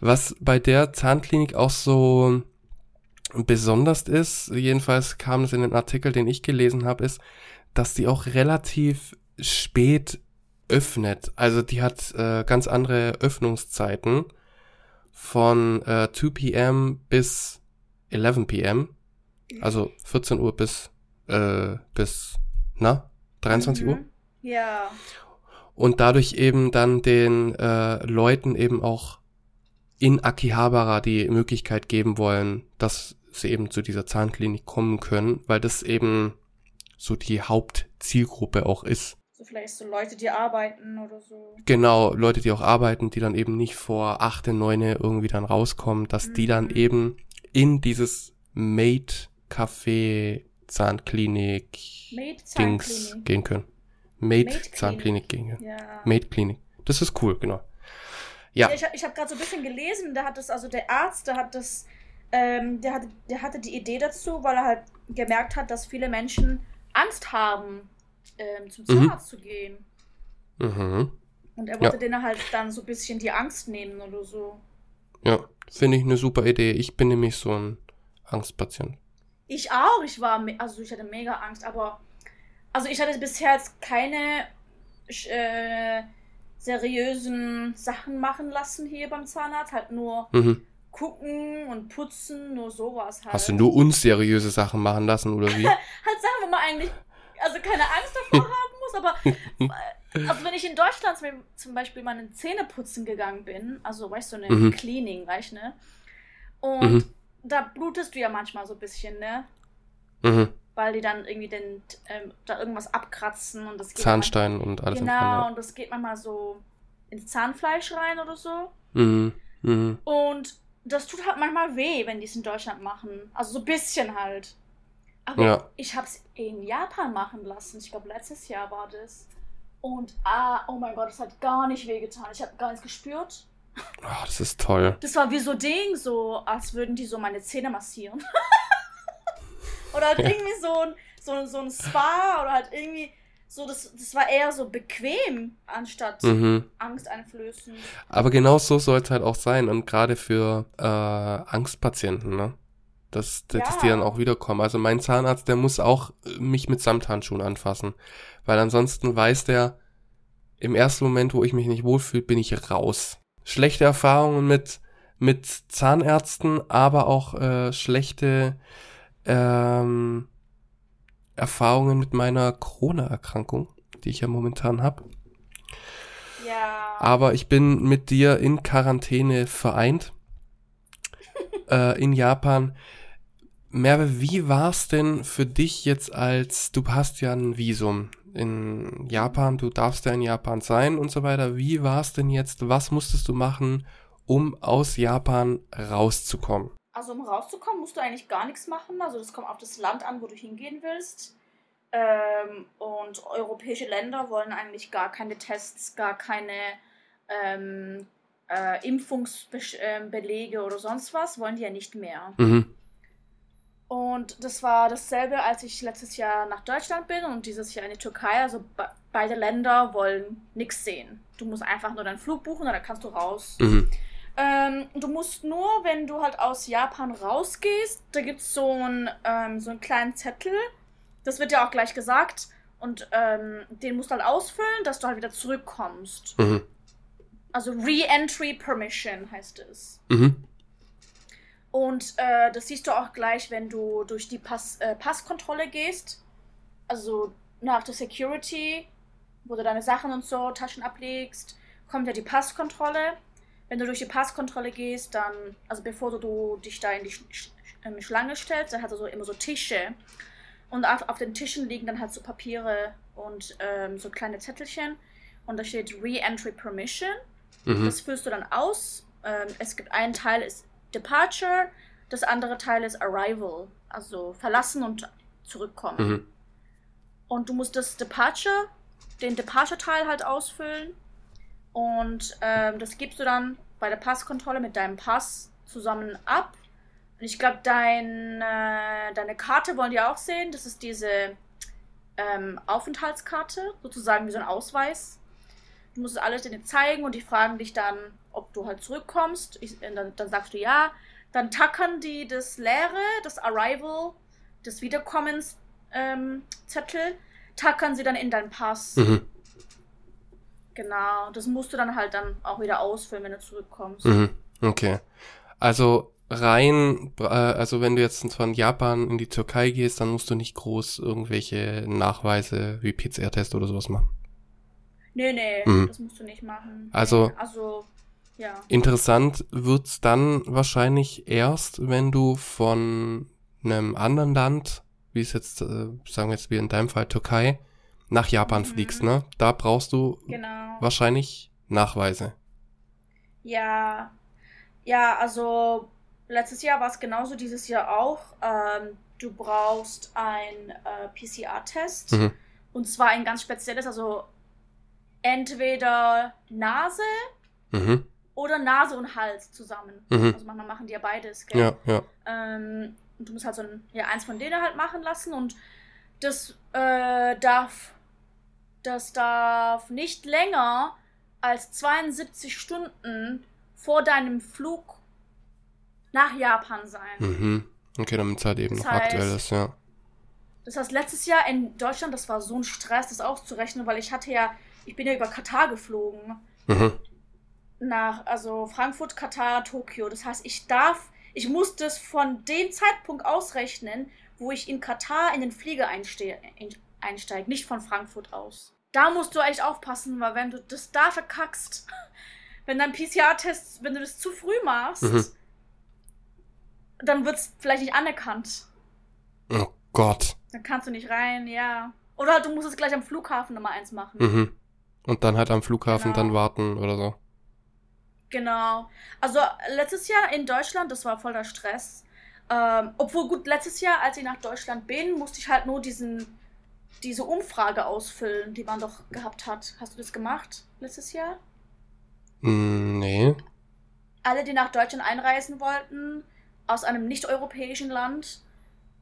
Was bei der Zahnklinik auch so besonders ist, jedenfalls kam es in den Artikel, den ich gelesen habe, ist, dass die auch relativ spät öffnet. Also die hat äh, ganz andere Öffnungszeiten von äh, 2 p.m. bis 11 p.m. Also 14 Uhr bis äh, bis na 23 Uhr. Mhm. Ja. und dadurch eben dann den äh, Leuten eben auch in Akihabara die Möglichkeit geben wollen, dass sie eben zu dieser Zahnklinik kommen können, weil das eben so die Hauptzielgruppe auch ist. So vielleicht so Leute, die arbeiten oder so. Genau, Leute, die auch arbeiten, die dann eben nicht vor 8, 9 irgendwie dann rauskommen, dass die dann Mhm. eben in dieses Maid-Café, Zahnklinik, Maid Dings Zahnklinik. gehen können. Maid-Zahnklinik gehen können. Ja. Maid-Klinik. Das ist cool, genau. Ja. Ja, ich hab- ich habe gerade so ein bisschen gelesen, der hat das, also der Arzt, der hat das, ähm, der, hatte, der hatte die Idee dazu, weil er halt gemerkt hat, dass viele Menschen Angst haben, ähm, zum Mhm. Zahnarzt zu gehen. Mhm. Und er Ja. wollte denen halt dann so ein bisschen die Angst nehmen oder so. Ja, finde ich eine super Idee. Ich bin nämlich so ein Angstpatient. Ich auch. Ich war, also ich hatte mega Angst, aber also ich hatte bisher jetzt keine äh, seriösen Sachen machen lassen hier beim Zahnarzt. Halt nur mhm. Gucken und putzen, nur sowas halt. Hast du nur unseriöse Sachen machen lassen oder wie? halt Sachen, wo man eigentlich also keine Angst davor haben muss, aber äh, also wenn ich in Deutschland zum Beispiel meine Zähne putzen gegangen bin, also weißt du, eine mhm. Cleaning, weißt ne? Und mhm. da blutest du ja manchmal so ein bisschen, ne? Mhm weil die dann irgendwie den, ähm, da irgendwas abkratzen und das geht Zahnstein manchmal, und alles. Genau, ja. und das geht manchmal so ins Zahnfleisch rein oder so. Mhm. Mhm. Und das tut halt manchmal weh, wenn die es in Deutschland machen. Also so ein bisschen halt. Aber ja. ich habe es in Japan machen lassen. Ich glaube, letztes Jahr war das. Und ah, oh mein Gott, das hat gar nicht wehgetan. Ich habe gar nichts gespürt. Oh, das ist toll. Das war wie so Ding, so als würden die so meine Zähne massieren. Oder halt irgendwie so ein, so, so ein Spa oder halt irgendwie so, das, das war eher so bequem, anstatt mhm. angsteinflößend. Aber genau so soll es halt auch sein. Und gerade für äh, Angstpatienten, ne? Dass, ja. dass die dann auch wiederkommen. Also mein Zahnarzt, der muss auch mich mit Samthandschuhen anfassen. Weil ansonsten weiß der, im ersten Moment, wo ich mich nicht wohlfühle, bin ich raus. Schlechte Erfahrungen mit, mit Zahnärzten, aber auch äh, schlechte ähm, Erfahrungen mit meiner Corona-Erkrankung, die ich ja momentan habe. Ja. Aber ich bin mit dir in Quarantäne vereint. äh, in Japan. Merve, wie war's denn für dich jetzt als, du hast ja ein Visum in Japan, du darfst ja in Japan sein und so weiter. Wie war's denn jetzt? Was musstest du machen, um aus Japan rauszukommen? Also um rauszukommen, musst du eigentlich gar nichts machen. Also das kommt auf das Land an, wo du hingehen willst. Ähm, und europäische Länder wollen eigentlich gar keine Tests, gar keine ähm, äh, Impfungsbelege ähm, oder sonst was, wollen die ja nicht mehr. Mhm. Und das war dasselbe, als ich letztes Jahr nach Deutschland bin und dieses Jahr in die Türkei. Also be beide Länder wollen nichts sehen. Du musst einfach nur deinen Flug buchen und dann kannst du raus. Mhm. Ähm, du musst nur, wenn du halt aus Japan rausgehst, da gibt es so, ein, ähm, so einen kleinen Zettel. Das wird ja auch gleich gesagt. Und ähm, den musst du halt ausfüllen, dass du halt wieder zurückkommst. Mhm. Also Re-Entry Permission heißt es. Mhm. Und äh, das siehst du auch gleich, wenn du durch die Pass, äh, Passkontrolle gehst. Also nach der Security, wo du deine Sachen und so, Taschen ablegst, kommt ja die Passkontrolle wenn du durch die Passkontrolle gehst, dann, also bevor du, dich da in die Sch ähm, Schlange stellst, dann hat er so immer so Tische. Und auf, auf, den Tischen liegen dann halt so Papiere und ähm, so kleine Zettelchen. Und da steht Re-Entry Permission. Mhm. Das füllst du dann aus. Ähm, es gibt einen Teil ist Departure, das andere Teil ist Arrival. Also verlassen und zurückkommen. Mhm. Und du musst das Departure, den Departure-Teil halt ausfüllen. Und ähm, das gibst du dann bei der Passkontrolle mit deinem Pass zusammen ab. Und ich glaube, dein, äh, deine Karte wollen die auch sehen. Das ist diese ähm, Aufenthaltskarte, sozusagen wie so ein Ausweis. Du musst alles denen zeigen und die fragen dich dann, ob du halt zurückkommst. Ich, dann, dann, sagst du ja. Dann tackern die das Leere, das Arrival, das Wiederkommenszettel, ähm, tackern sie dann in deinen Pass. Mhm. Genau, das musst du dann halt dann auch wieder ausfüllen, wenn du zurückkommst. Mhm. Okay. Also rein, äh, also wenn du jetzt von Japan in die Türkei gehst, dann musst du nicht groß irgendwelche Nachweise wie PCR-Test oder sowas machen. Nee, nee, mhm. das musst du nicht machen. Also, also ja. Interessant wird's dann wahrscheinlich erst, wenn du von einem anderen Land, wie es jetzt, äh, sagen wir jetzt wie in deinem Fall Türkei, nach Japan mhm. fliegst, ne? Da brauchst du genau. wahrscheinlich Nachweise. Ja, ja, also letztes Jahr war es genauso, dieses Jahr auch. Ähm, du brauchst ein äh, PCR-Test mhm. und zwar ein ganz spezielles, also entweder Nase mhm. oder Nase und Hals zusammen. Mhm. Also manchmal machen die ja beides, gell? Ja, ja. Ähm, und du musst halt so ein, ja, eins von denen halt machen lassen und das äh, darf das darf nicht länger als 72 Stunden vor deinem Flug nach Japan sein. Mhm. Okay, damit es halt eben Das noch aktuell heißt- ist, ja. Das heißt, letztes Jahr in Deutschland, das war so ein Stress, das auszurechnen, weil ich hatte ja, ich bin ja über Katar geflogen. Mhm. Nach, also Frankfurt, Katar, Tokio. Das heißt, ich darf, ich muss das von dem Zeitpunkt ausrechnen, wo ich in Katar in den Flieger einste in- einsteige, nicht von Frankfurt aus. Da musst du echt aufpassen, weil wenn du das da verkackst, wenn dein PCR-Test, wenn du das zu früh machst, Mhm. dann wird es vielleicht nicht anerkannt. Oh Gott. Dann kannst du nicht rein, ja. Oder halt, du musst es gleich am Flughafen Nummer eins machen. Mhm. Und dann halt am Flughafen Genau. dann warten oder so. Genau. Also letztes Jahr in Deutschland, das war voller Stress. Ähm, obwohl gut, letztes Jahr, als ich nach Deutschland bin, musste ich halt nur diesen, diese Umfrage ausfüllen, die man doch gehabt hat. Hast du das gemacht letztes Jahr? Mm, nee. Alle, die nach Deutschland einreisen wollten, aus einem nicht-europäischen Land,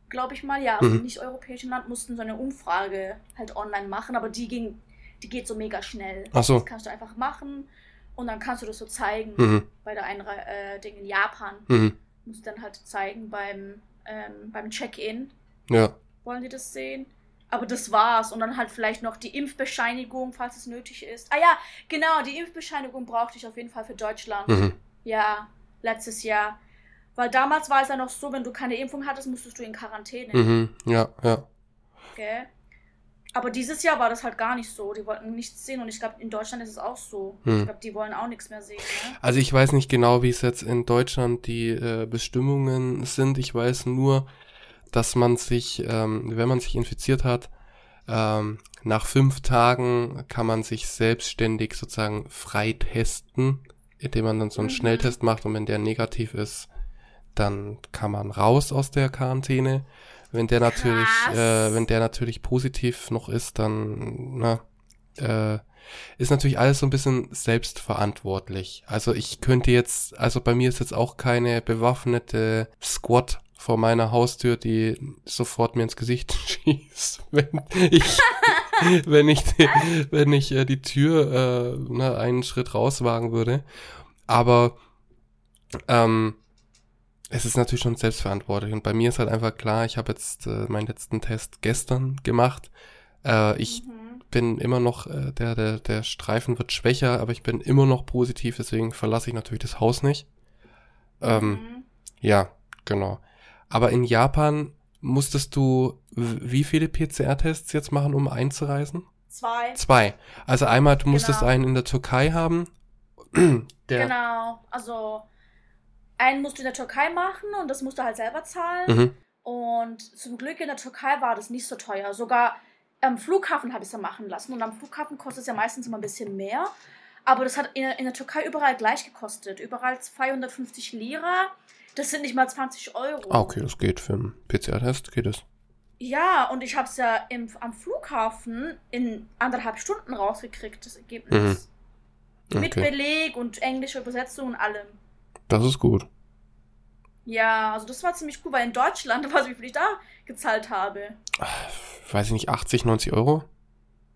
glaube ich mal, ja, aus einem Mhm. nicht-europäischen Land, mussten so eine Umfrage halt online machen, aber die ging, die geht so mega schnell. Ach so. Das kannst du einfach machen und dann kannst du das so zeigen Mhm. bei der Einre äh, Ding in Japan. Mhm. Musst dann halt zeigen beim, ähm, beim Check-in, Ja. wollen die das sehen. Aber das war's. Und dann halt vielleicht noch die Impfbescheinigung, falls es nötig ist. Ah ja, genau, die Impfbescheinigung brauchte ich auf jeden Fall für Deutschland. Mhm. Ja, letztes Jahr. Weil damals war es ja noch so, wenn du keine Impfung hattest, musstest du in Quarantäne. Mhm. Ja, ja. Gell? Aber dieses Jahr war das halt gar nicht so. Die wollten nichts sehen und ich glaube, in Deutschland ist es auch so. Hm. Ich glaube, die wollen auch nichts mehr sehen. Ne? Also ich weiß nicht genau, wie es jetzt in Deutschland die äh, Bestimmungen sind. Ich weiß nur, dass man sich, ähm, wenn man sich infiziert hat, ähm, nach fünf Tagen kann man sich selbstständig sozusagen freitesten, indem man dann so einen Mhm. Schnelltest macht und wenn der negativ ist, dann kann man raus aus der Quarantäne. Wenn der natürlich, äh, wenn der natürlich positiv noch ist, dann na, äh, ist natürlich alles so ein bisschen selbstverantwortlich. Also ich könnte jetzt, also bei mir ist jetzt auch keine bewaffnete Squad vor meiner Haustür, die sofort mir ins Gesicht schießt, wenn ich, wenn ich, die, wenn ich äh, die Tür äh, ne, einen Schritt rauswagen würde. Aber ähm, es ist natürlich schon selbstverantwortlich. Und bei mir ist halt einfach klar, ich habe jetzt äh, meinen letzten Test gestern gemacht. Äh, ich Mhm. bin immer noch, äh, der, der, der Streifen wird schwächer, aber ich bin immer noch positiv, deswegen verlasse ich natürlich das Haus nicht. Ähm, Mhm. Ja, genau. Aber in Japan musstest du wie viele PCR-Tests jetzt machen, um einzureisen? Zwei. Zwei. Also einmal, du musstest Genau. einen in der Türkei haben. Der, Genau. Also, einen musst du in der Türkei machen und das musst du halt selber zahlen. Mhm. Und zum Glück in der Türkei war das nicht so teuer. Sogar am Flughafen habe ich es ja machen lassen. Und am Flughafen kostet es ja meistens immer ein bisschen mehr. Aber das hat in, in der Türkei überall gleich gekostet. Überall 250 Lira. Das sind nicht mal 20 Euro. Ah, okay, das geht für einen PCR-Test, geht es. Ja, und ich habe es ja im, am Flughafen in anderthalb Stunden rausgekriegt, das Ergebnis. Mit Okay, Beleg und englische Übersetzung und allem. das ist gut. Ja, also das war ziemlich cool, weil in Deutschland, weiß ich, wie viel ich da gezahlt habe. Weiß ich nicht, 80, 90 Euro?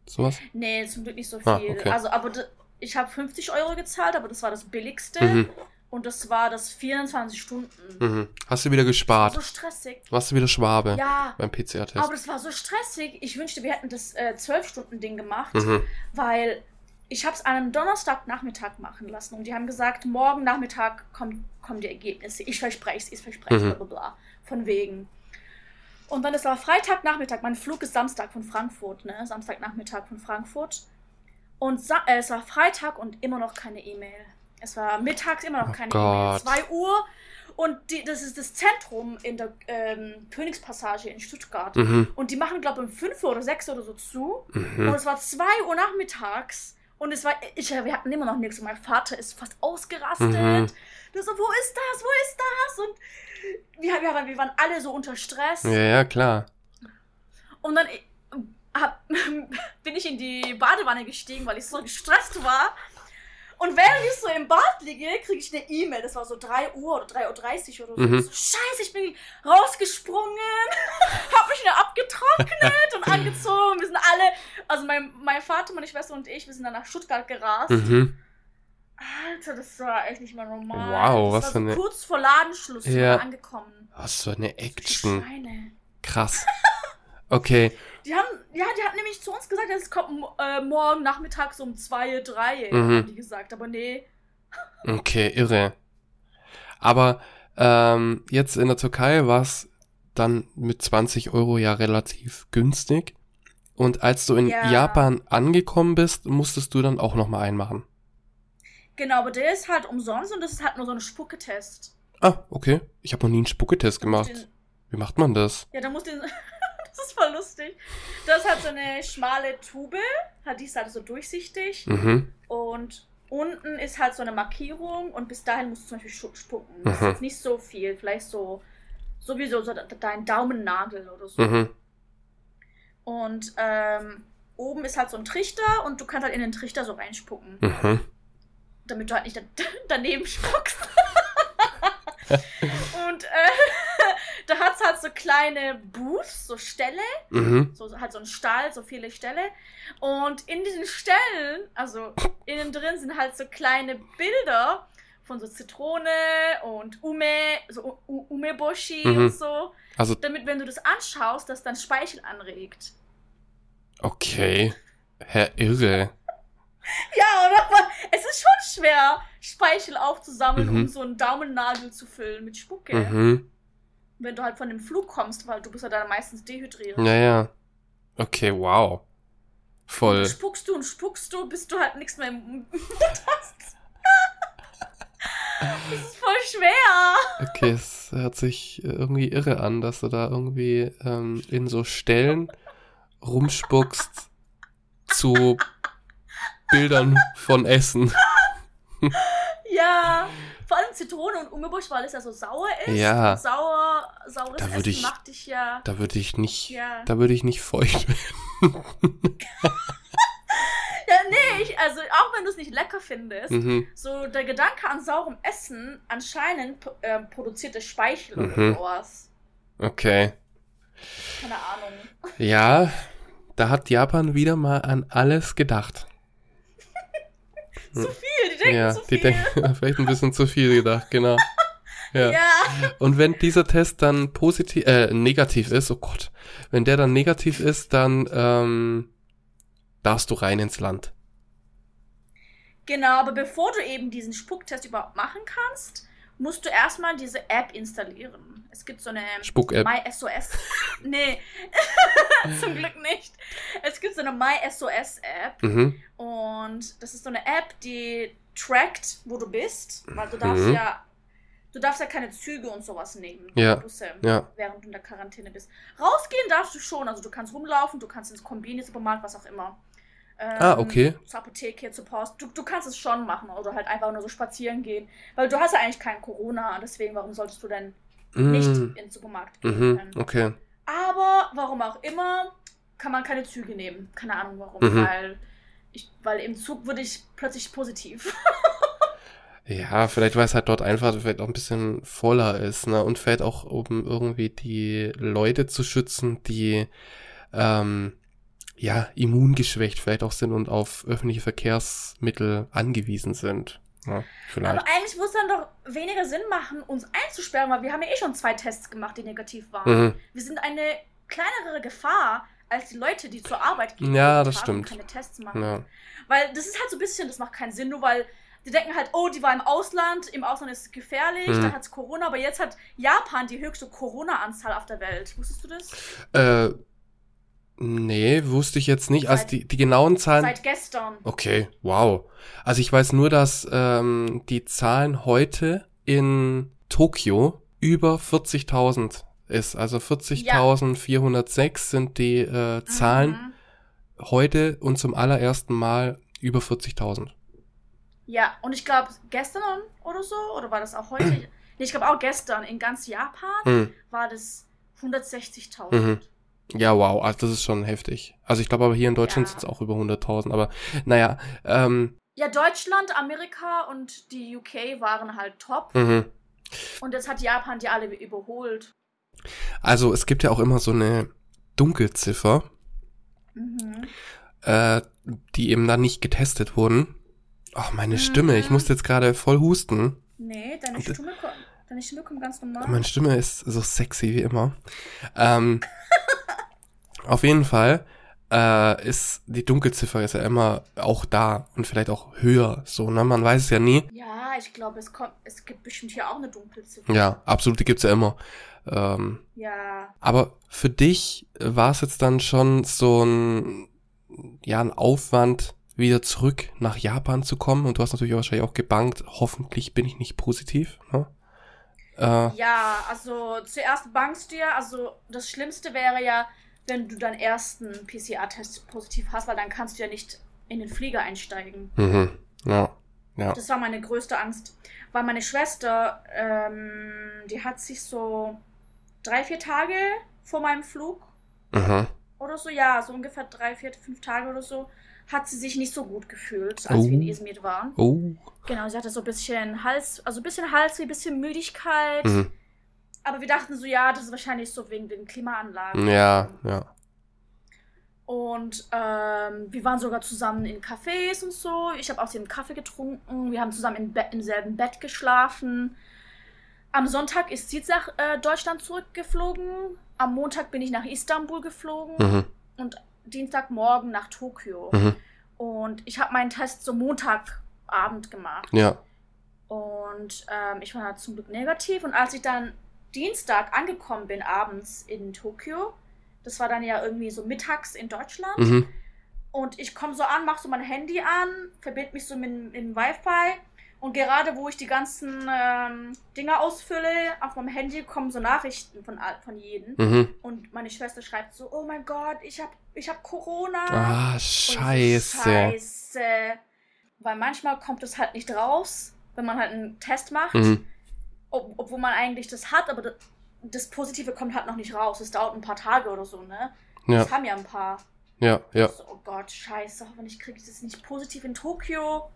Sowas? Nee, zum Glück nicht so viel. Ah, okay. Also, aber ich habe 50 Euro gezahlt, aber das war das billigste. Mhm. Und das war das 24 Stunden. Mhm. Hast du wieder gespart? So stressig. Warst du wieder Schwabe Ja, beim PCR-Test? aber das war so stressig. Ich wünschte, wir hätten das äh, 12-Stunden-Ding gemacht, Mhm. weil ich habe es an einem Donnerstagnachmittag machen lassen und die haben gesagt, morgen Nachmittag kommen, kommen die Ergebnisse. Ich verspreche es, ich verspreche es, Mhm. bla bla bla. Von wegen. Und dann ist aber Freitagnachmittag, mein Flug ist Samstag von Frankfurt, ne? Samstagnachmittag von Frankfurt. Und Sa äh, es war Freitag und immer noch keine E-Mail. Es war mittags immer noch Oh keine. E-Mail. 2 Uhr und die, das ist das Zentrum in der ähm, Königspassage in Stuttgart. Mhm. Und die machen, glaube ich, um 5 Uhr oder 6 Uhr oder so zu. Und Mhm. es war 2 Uhr nachmittags. Und es war, ich, wir hatten immer noch nichts. Und mein Vater ist fast ausgerastet. Mhm. Der so, wo ist das? Wo ist das? Und wir, wir, waren- wir waren alle so unter Stress. Ja, ja, klar. Und dann äh, hab, bin ich in die Badewanne gestiegen, weil ich so gestresst war. Und während ich so im Bad liege, kriege ich eine E-Mail. Das war so 3 Uhr oder 3.30 Uhr oder so. Mhm. So. Scheiße, ich bin rausgesprungen, hab mich wieder abgetrocknet und angezogen. Wir sind alle, also mein, mein Vater, meine Schwester und ich, wir sind dann nach Stuttgart gerast. Mhm. Alter, das war echt nicht mal normal. Wow, das was für so eine- Kurz vor Ladenschluss Ja. angekommen. Was für eine Action. Krass. Okay. Die haben, ja, die hatten nämlich zu uns gesagt, es kommt äh, morgen Nachmittags um 2, 3, Mhm. haben die gesagt. Aber nee. Okay, irre. Aber ähm, jetzt in der Türkei war es dann mit 20 Euro ja relativ günstig. Und als du in Ja. Japan angekommen bist, musstest du dann auch nochmal einmachen. Genau, aber der ist halt umsonst und das ist halt nur so ein Spucketest. Ah, okay. Ich habe noch nie einen Spucketest gemacht. den- Wie macht man das? Ja, da muss den. das ist voll lustig. Das hat so eine schmale Tube, hat die ist halt so durchsichtig Mhm. und unten ist halt so eine Markierung und bis dahin musst du zum Beispiel spucken. Das ist Mhm. jetzt nicht so viel, vielleicht so sowieso so de- dein Daumennagel oder so. Mhm. Und ähm, oben ist halt so ein Trichter und du kannst halt in den Trichter so reinspucken, Mhm. damit du halt nicht da daneben spuckst. und äh, da hat es halt so kleine Booths, so Ställe, Mhm. so halt so ein Stall, so viele Ställe. Und in diesen Ställen, also innen drin sind halt so kleine Bilder von so Zitrone und Ume, so U- Umeboshi Mhm. und so, Also, damit wenn du das anschaust, das dann Speichel anregt. okay. Herr Irre. Ja, oder? Aber es ist schon schwer, Speichel aufzusammeln, Mhm. um so einen Daumennagel zu füllen mit Spucke. Mhm. Wenn du halt von dem Flug kommst, weil du bist ja dann meistens dehydriert. Ja, ja. Okay, wow. Voll. Dann spuckst du und spuckst du, bis du halt nichts mehr im Mund hast. Das ist voll schwer. Okay, es hört sich irgendwie irre an, dass du da irgendwie ähm, in so Stellen rumspuckst zu Bildern von Essen. Ja. Vor allem Zitrone und Umebosch, weil es ja so sauer ist. Ja. Sauer, saures Da Essen ich- macht dich ja. Da würde ich nicht, Ja. da würde ich nicht feucht werden. Ja, nee, ich, also auch wenn du es nicht lecker findest, Mhm. so der Gedanke an saurem Essen anscheinend ähm, produziert es Speichel Mhm. oder sowas. Okay. Keine Ahnung. Ja, da hat Japan wieder mal an alles gedacht. Zu viel, denken ja, zu die viel. denken vielleicht ein bisschen zu viel gedacht, genau. Ja. ja. Und wenn dieser Test dann positiv, äh, negativ ist, oh Gott, wenn der dann negativ ist, dann ähm, darfst du rein ins Land. Genau, aber bevor du eben diesen Spucktest überhaupt machen kannst, musst du erstmal diese App installieren. Es gibt so eine Spuck-App. MySOS. nee, zum Glück nicht. Es gibt so eine MySOS-App Mhm. und das ist so eine App, die trackt, wo du bist, weil du darfst Mhm. ja du darfst ja keine Züge und sowas nehmen, Ja, Busse, ja. während du in der Quarantäne bist. Rausgehen darfst du schon, also du kannst rumlaufen, du kannst ins Kombini, Supermarkt, was auch immer. Ähm, Ah, okay. Zur Apotheke, zur Post. Du, du kannst es schon machen oder halt einfach nur so spazieren gehen, weil du hast ja eigentlich kein Corona, deswegen warum solltest du denn nicht Mhm. in den Supermarkt gehen Mhm. können? Okay. Aber warum auch immer, kann man keine Züge nehmen. Keine Ahnung warum, Mhm. weil ich, weil im Zug wurde ich plötzlich positiv. Ja, vielleicht weil es halt dort einfach vielleicht auch ein bisschen voller ist, ne? Und vielleicht auch, um irgendwie die Leute zu schützen, die ähm, ja immungeschwächt vielleicht auch sind und auf öffentliche Verkehrsmittel angewiesen sind. Ja, vielleicht. Aber eigentlich muss dann doch weniger Sinn machen, uns einzusperren, weil wir haben ja eh schon zwei Tests gemacht, die negativ waren. Mhm. Wir sind eine kleinere Gefahr als die Leute, die zur Arbeit gehen. Ja, das stimmt. Keine Tests machen. Ja. Weil das ist halt so ein bisschen, das macht keinen Sinn, nur weil die denken halt, oh, die war im Ausland, im Ausland ist es gefährlich, Mhm. da hat es Corona, aber jetzt hat Japan die höchste Corona-Anzahl auf der Welt. Wusstest du das? Äh, nee, wusste ich jetzt nicht. Also Seit- die, die genauen Zahlen. Seit gestern. Okay, wow. Also ich weiß nur, dass ähm, die Zahlen heute in Tokio über 40.000 ist. Also 40.406 sind die äh, Zahlen Mhm. heute und zum allerersten Mal über 40.000. Ja, und ich glaube, gestern oder so, oder war das auch heute? nee, ich glaube auch gestern in ganz Japan Hm. war das 160.000. Mhm. Ja, wow, also das ist schon heftig. Also ich glaube aber hier in Deutschland Ja. sind es auch über 100.000. Aber naja, ähm, Ja, Deutschland, Amerika und die UK waren halt top. mhm. Und jetzt hat Japan die alle überholt. Also es gibt ja auch immer so eine Dunkelziffer, Mhm. äh, die eben dann nicht getestet wurden. Ach, meine Stimme. Ich Mhm. musste jetzt gerade voll husten. Nee, deine Und- Stimme, ko- deine Stimme kommt ganz normal. Meine Stimme ist so sexy wie immer. Ähm, auf jeden Fall äh, ist die Dunkelziffer ist ja immer auch da und vielleicht auch höher. So, ne? Man weiß es ja nie. Ja, ich glaube, es kommt, es gibt bestimmt hier auch eine Dunkelziffer. Ja, absolut, die gibt's ja immer. Ähm, Ja. aber für dich war es jetzt dann schon so ein, ja, ein Aufwand, wieder zurück nach Japan zu kommen. Und du hast natürlich auch wahrscheinlich auch gebankt, hoffentlich bin ich nicht positiv. Ne? Äh, Ja, also zuerst bangst du ja, also das Schlimmste wäre ja, wenn du deinen ersten PCR-Test positiv hast, weil dann kannst du ja nicht in den Flieger einsteigen. mhm, ja, ja. Das war meine größte Angst. Weil meine Schwester, ähm, die hat sich so drei, vier Tage vor meinem Flug Mhm. oder so, ja, so ungefähr drei, vier, fünf Tage oder so, hat sie sich nicht so gut gefühlt, als wir in Oh. Izmir waren. Oh. Genau, sie hatte so ein bisschen Hals, also ein bisschen Hals, ein bisschen Müdigkeit. Mhm. Aber wir dachten so, ja, das ist wahrscheinlich so wegen den Klimaanlagen. Ja, ja. Und ähm, wir waren sogar zusammen in Cafés und so. Ich habe aus dem Kaffee getrunken. Wir haben zusammen im, Be im selben Bett geschlafen. Am Sonntag ist sie nach äh, Deutschland zurückgeflogen. Am Montag bin ich nach Istanbul geflogen. Mhm. Und Dienstagmorgen nach Tokio. Mhm. Und ich habe meinen Test so Montagabend gemacht. Ja. Und ähm, ich war zum Glück negativ. Und als ich dann Dienstag angekommen bin, abends in Tokio, das war dann ja irgendwie so mittags in Deutschland. Mhm. Und ich komme so an, mache so mein Handy an, verbinde mich so mit, mit dem Wi-Fi. Und gerade wo ich die ganzen ähm, Dinge ausfülle, auf meinem Handy kommen so Nachrichten von, von jedem. Mhm. Und meine Schwester schreibt so, oh mein Gott, ich habe ich hab Corona. Ah, ich so, scheiße. Scheiße. Weil manchmal kommt es halt nicht raus, wenn man halt einen Test macht. Mhm. Ob, obwohl man eigentlich das hat, aber das, das Positive kommt halt noch nicht raus. Es dauert ein paar Tage oder so, ne? Ja, Es haben ja ein paar. ja, ja. So, oh Gott, scheiße, hoffentlich kriege ich das nicht positiv in Tokio.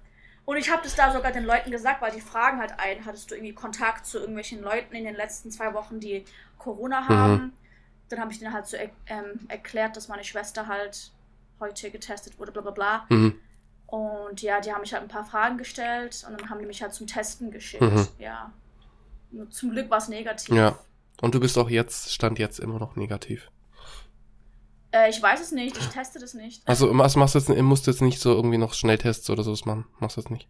Und ich habe das da sogar den Leuten gesagt, weil die fragen halt ein, hattest du irgendwie Kontakt zu irgendwelchen Leuten in den letzten zwei Wochen, die Corona haben? Dann habe ich denen halt so er ähm, erklärt, dass meine Schwester halt heute getestet wurde, bla bla bla. Mhm. Und ja, die haben mich halt ein paar Fragen gestellt und dann haben die mich halt zum Testen geschickt. Mhm. Ja. Zum Glück war es negativ. Ja. Und du bist auch jetzt, stand jetzt immer noch negativ. Äh, ich weiß es nicht, ich teste das nicht. Also, was machst du jetzt, musst du jetzt nicht so irgendwie noch Schnelltests oder sowas machen? Machst du das nicht?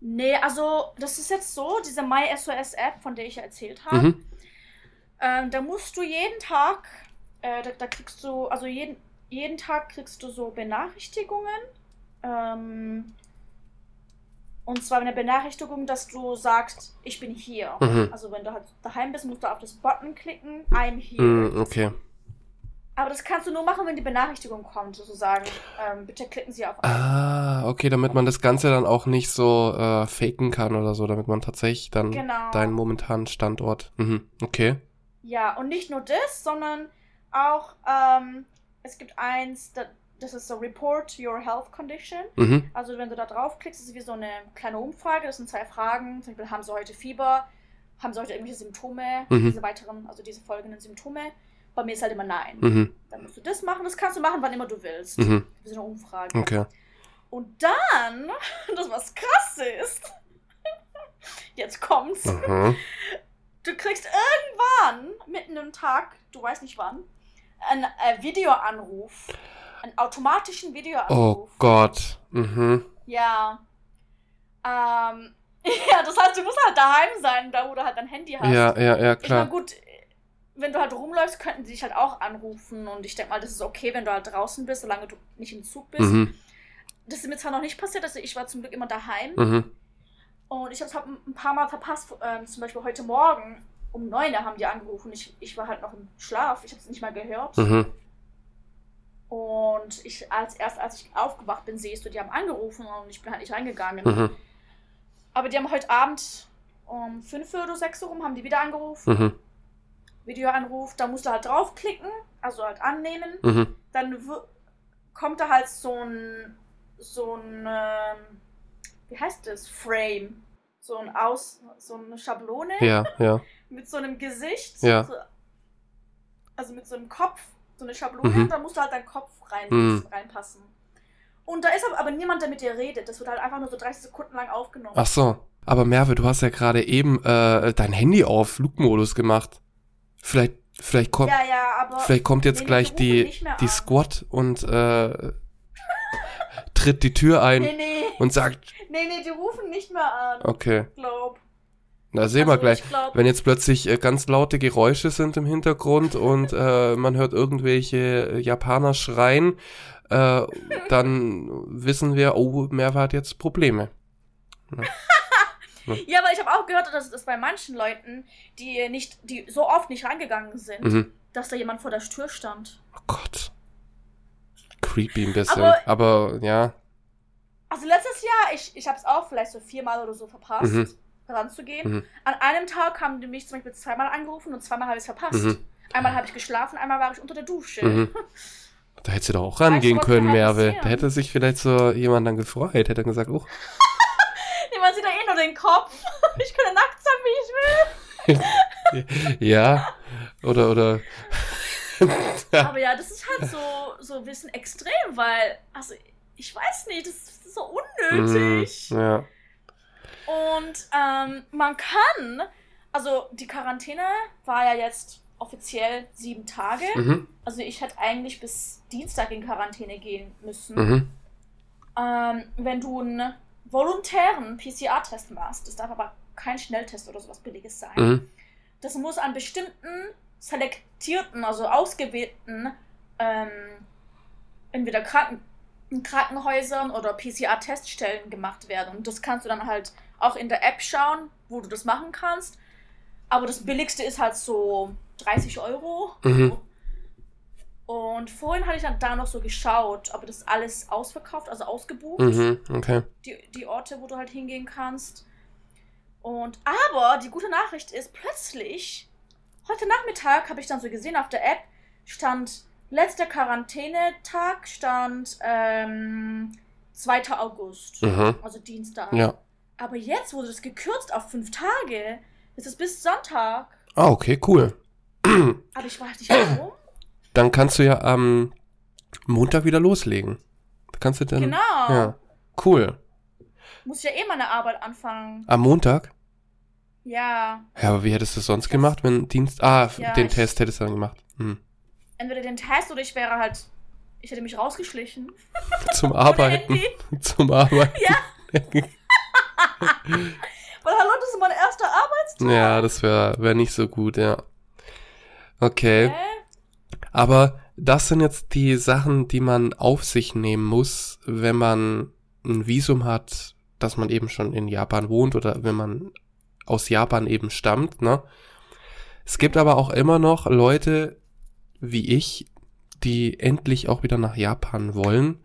Nee, also das ist jetzt so, diese MySOS-App, von der ich ja erzählt habe. Mhm. Ähm, da musst du jeden Tag, äh, da, da kriegst du, also jeden, jeden Tag kriegst du so Benachrichtigungen. Ähm, und zwar eine Benachrichtigung, dass du sagst, ich bin hier. Mhm. Also wenn du halt daheim bist, musst du auf das Button klicken, I'm here. Mhm, okay. Aber das kannst du nur machen, wenn die Benachrichtigung kommt, sozusagen. Ähm, bitte klicken Sie auf I. Ah, okay, damit man das Ganze dann auch nicht so äh, faken kann oder so, damit man tatsächlich dann Genau. deinen momentanen Standort. Mhm, okay. Ja, und nicht nur das, sondern auch, ähm, es gibt eins, da- das ist so Report Your Health Condition. Mhm, Also wenn du da draufklickst, ist es wie so eine kleine Umfrage. Das sind zwei Fragen. Zum Beispiel, haben sie heute Fieber? Haben sie heute irgendwelche Symptome? Mhm. Diese weiteren, also diese folgenden Symptome? Bei mir ist halt immer nein. mhm, Dann musst du das machen. Das kannst du machen, wann immer du willst. mhm, Wie so eine Umfrage. okay. Und dann, das was krass ist, jetzt kommt's. Mhm. Du kriegst irgendwann, mitten im Tag, du weißt nicht wann, einen äh, Videoanruf. Einen automatischen Videoanruf. Oh Gott. Mhm. Ja. Ähm, ja, das heißt, du musst halt daheim sein, da wo du halt dein Handy hast. Ja, ja, ja, Ich meine, klar. gut, wenn du halt rumläufst, könnten sie dich halt auch anrufen. Und ich denke mal, das ist okay, wenn du halt draußen bist, solange du nicht im Zug bist. Mhm, Das ist mir zwar noch nicht passiert, also ich war zum Glück immer daheim. mhm, Und ich habe es halt ein paar Mal verpasst. Ähm, zum Beispiel heute Morgen um 9 Uhr haben die angerufen. Ich, ich war halt noch im Schlaf. Ich habe es nicht mal gehört. mhm. Und ich als erst als ich aufgewacht bin, siehst du, die haben angerufen und ich bin halt nicht reingegangen. Mhm, Aber die haben heute Abend um 5 Uhr oder 6 Uhr rum haben die wieder angerufen. mhm, Videoanruf, da musst du halt draufklicken, also halt annehmen. mhm. Dann kommt da halt so ein, so ein, ähm, wie heißt das, Frame. So ein Aus, so eine Schablone Ja, ja. mit so einem Gesicht. Ja. So, also mit so einem Kopf, so eine Schablone, Mhm. und da musst du halt deinen Kopf rein, Mhm. reinpassen. Und da ist aber, niemand, der mit dir redet. Das wird halt einfach nur so 30 Sekunden lang aufgenommen. Ach so. Aber Merve, du hast ja gerade eben äh, dein Handy auf Flugmodus gemacht. Vielleicht, vielleicht kommt, ja, ja, vielleicht kommt jetzt gleich die, die. Squad und äh, tritt die Tür ein Nee, nee. und sagt, Nee, nee, die rufen nicht mehr an. okay, Glaub. Na sehen wir Also, gleich. Ich glaub, Wenn jetzt plötzlich äh, ganz laute Geräusche sind im Hintergrund und äh, man hört irgendwelche äh, Japaner schreien, äh, dann wissen wir, oh, Merve hat jetzt Probleme. ja, aber ich habe auch gehört, dass es bei manchen Leuten, die nicht, die so oft nicht reingegangen sind, Mhm. dass da jemand vor der Tür stand. Oh Gott. Creepy ein bisschen. Aber- Aber, ja. Also letztes Jahr, ich, ich habe es auch vielleicht so viermal oder so verpasst, Mhm. Ranzugehen. Mhm. An einem Tag haben die mich zum Beispiel zweimal angerufen und zweimal habe ich es verpasst. Mhm. Einmal habe ich geschlafen, einmal war ich unter der Dusche. Mhm. Da hättest du doch auch rangehen können, kann Merve. Da hätte sich vielleicht so jemand dann gefreut. Hätte gesagt, oh, Nee, man sieht da eh nur den Kopf. Ich kann nackt sein, wie ich will. ja. Oder, oder. Aber ja, das ist halt so, so ein bisschen extrem, weil, also, ich weiß nicht, das ist so unnötig. Mhm. Ja. Und ähm, man kann, also die Quarantäne war ja jetzt offiziell sieben Tage. Mhm. Also ich hätte eigentlich bis Dienstag in Quarantäne gehen müssen. Mhm. Ähm, wenn du einen volontären PCR-Test machst, das darf aber kein Schnelltest oder sowas Billiges sein. Mhm. Das muss an bestimmten selektierten, also ausgewählten, ähm, entweder Kranken Krankenhäusern oder PCR-Teststellen gemacht werden. Und das kannst du dann halt auch in der App schauen, wo du das machen kannst. Aber das billigste ist halt so 30 Euro. Mhm. Und vorhin hatte ich dann da noch so geschaut, aber das ist alles ausverkauft, also ausgebucht. Mhm. Okay. Die, die Orte, wo du halt hingehen kannst. Und aber die gute Nachricht ist, plötzlich, heute Nachmittag habe ich dann so gesehen auf der App, stand letzter Quarantänetag, stand ähm, 2. August, Mhm. also Dienstag. Ja. Aber jetzt wurde das gekürzt auf fünf Tage. Ist es bis Sonntag. Ah, okay, cool. Aber ich weiß nicht warum. Dann kannst du ja am Montag wieder loslegen. Da kannst du dann. genau. Ja. Cool. Muss ich ja eh meine Arbeit anfangen. Am Montag? Ja. Ja, aber wie hättest du es sonst gemacht, wenn Dienst. Ah, Ja, den Test hättest du dann gemacht. Hm. Entweder den Test oder ich wäre halt. Ich hätte mich rausgeschlichen. Zum Arbeiten. Zum Arbeiten. Ja. Weil hallo, das ist mein erster Arbeitstag. Ja, das wäre wär nicht so gut, ja. Okay. Hä? Aber das sind jetzt die Sachen, die man auf sich nehmen muss, wenn man ein Visum hat, dass man eben schon in Japan wohnt oder wenn man aus Japan eben stammt, ne? Es gibt aber auch immer noch Leute wie ich, die endlich auch wieder nach Japan wollen.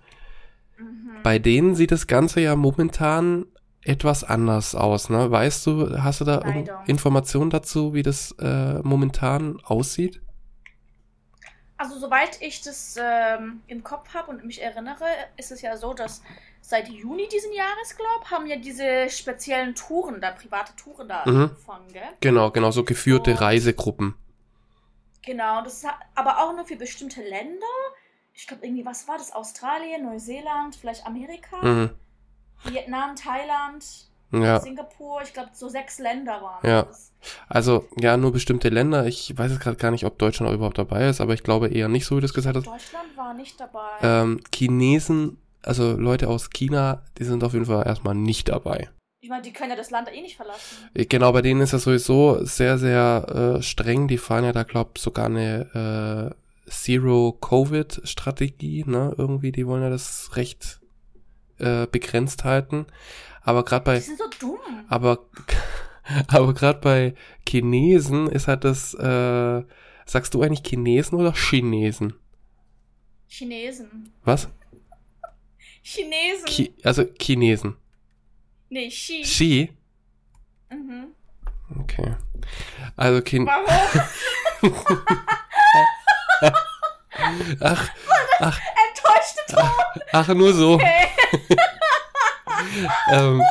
Mhm. Bei denen sieht das Ganze ja momentan etwas anders aus, ne? Weißt du, hast du da Informationen dazu, wie das äh, momentan aussieht? Also, soweit ich das ähm, im Kopf habe und mich erinnere, ist es ja so, dass seit Juni diesen Jahres, glaube haben ja diese speziellen Touren da, private Touren da Mhm. angefangen, gell? Genau, genau, so geführte Und- Reisegruppen. Genau, das ist aber auch nur für bestimmte Länder. Ich glaube, irgendwie, was war das? Australien, Neuseeland, vielleicht Amerika, Mhm. Vietnam, Thailand, Ja, Singapur. Ich glaube, so sechs Länder waren Ja. das. also ja, nur bestimmte Länder. Ich weiß jetzt gerade gar nicht, ob Deutschland auch überhaupt dabei ist, aber ich glaube eher nicht, so wie du es gesagt hast. Deutschland war nicht dabei. Ähm, Chinesen, also Leute aus China, die sind auf jeden Fall erstmal nicht dabei. ich meine, die können ja das Land eh nicht verlassen. Äh, Genau, bei denen ist das sowieso sehr, sehr äh, streng. Die fahren ja da, glaub sogar eine äh, Zero-Covid-Strategie, ne? Irgendwie, die wollen ja das recht äh, begrenzt halten. Aber gerade Die bei, sind so dumm. aber, aber gerade bei Chinesen ist halt das, äh, sagst du eigentlich Chinesen oder Chinesen? Chinesen. Was? Chinesen. Chi also Chinesen. nee, Chi. Xi? Mhm. Okay. Also Chin Warum? Ach, ach, Enttäuschte Ton. ach, nur so. Okay. ähm,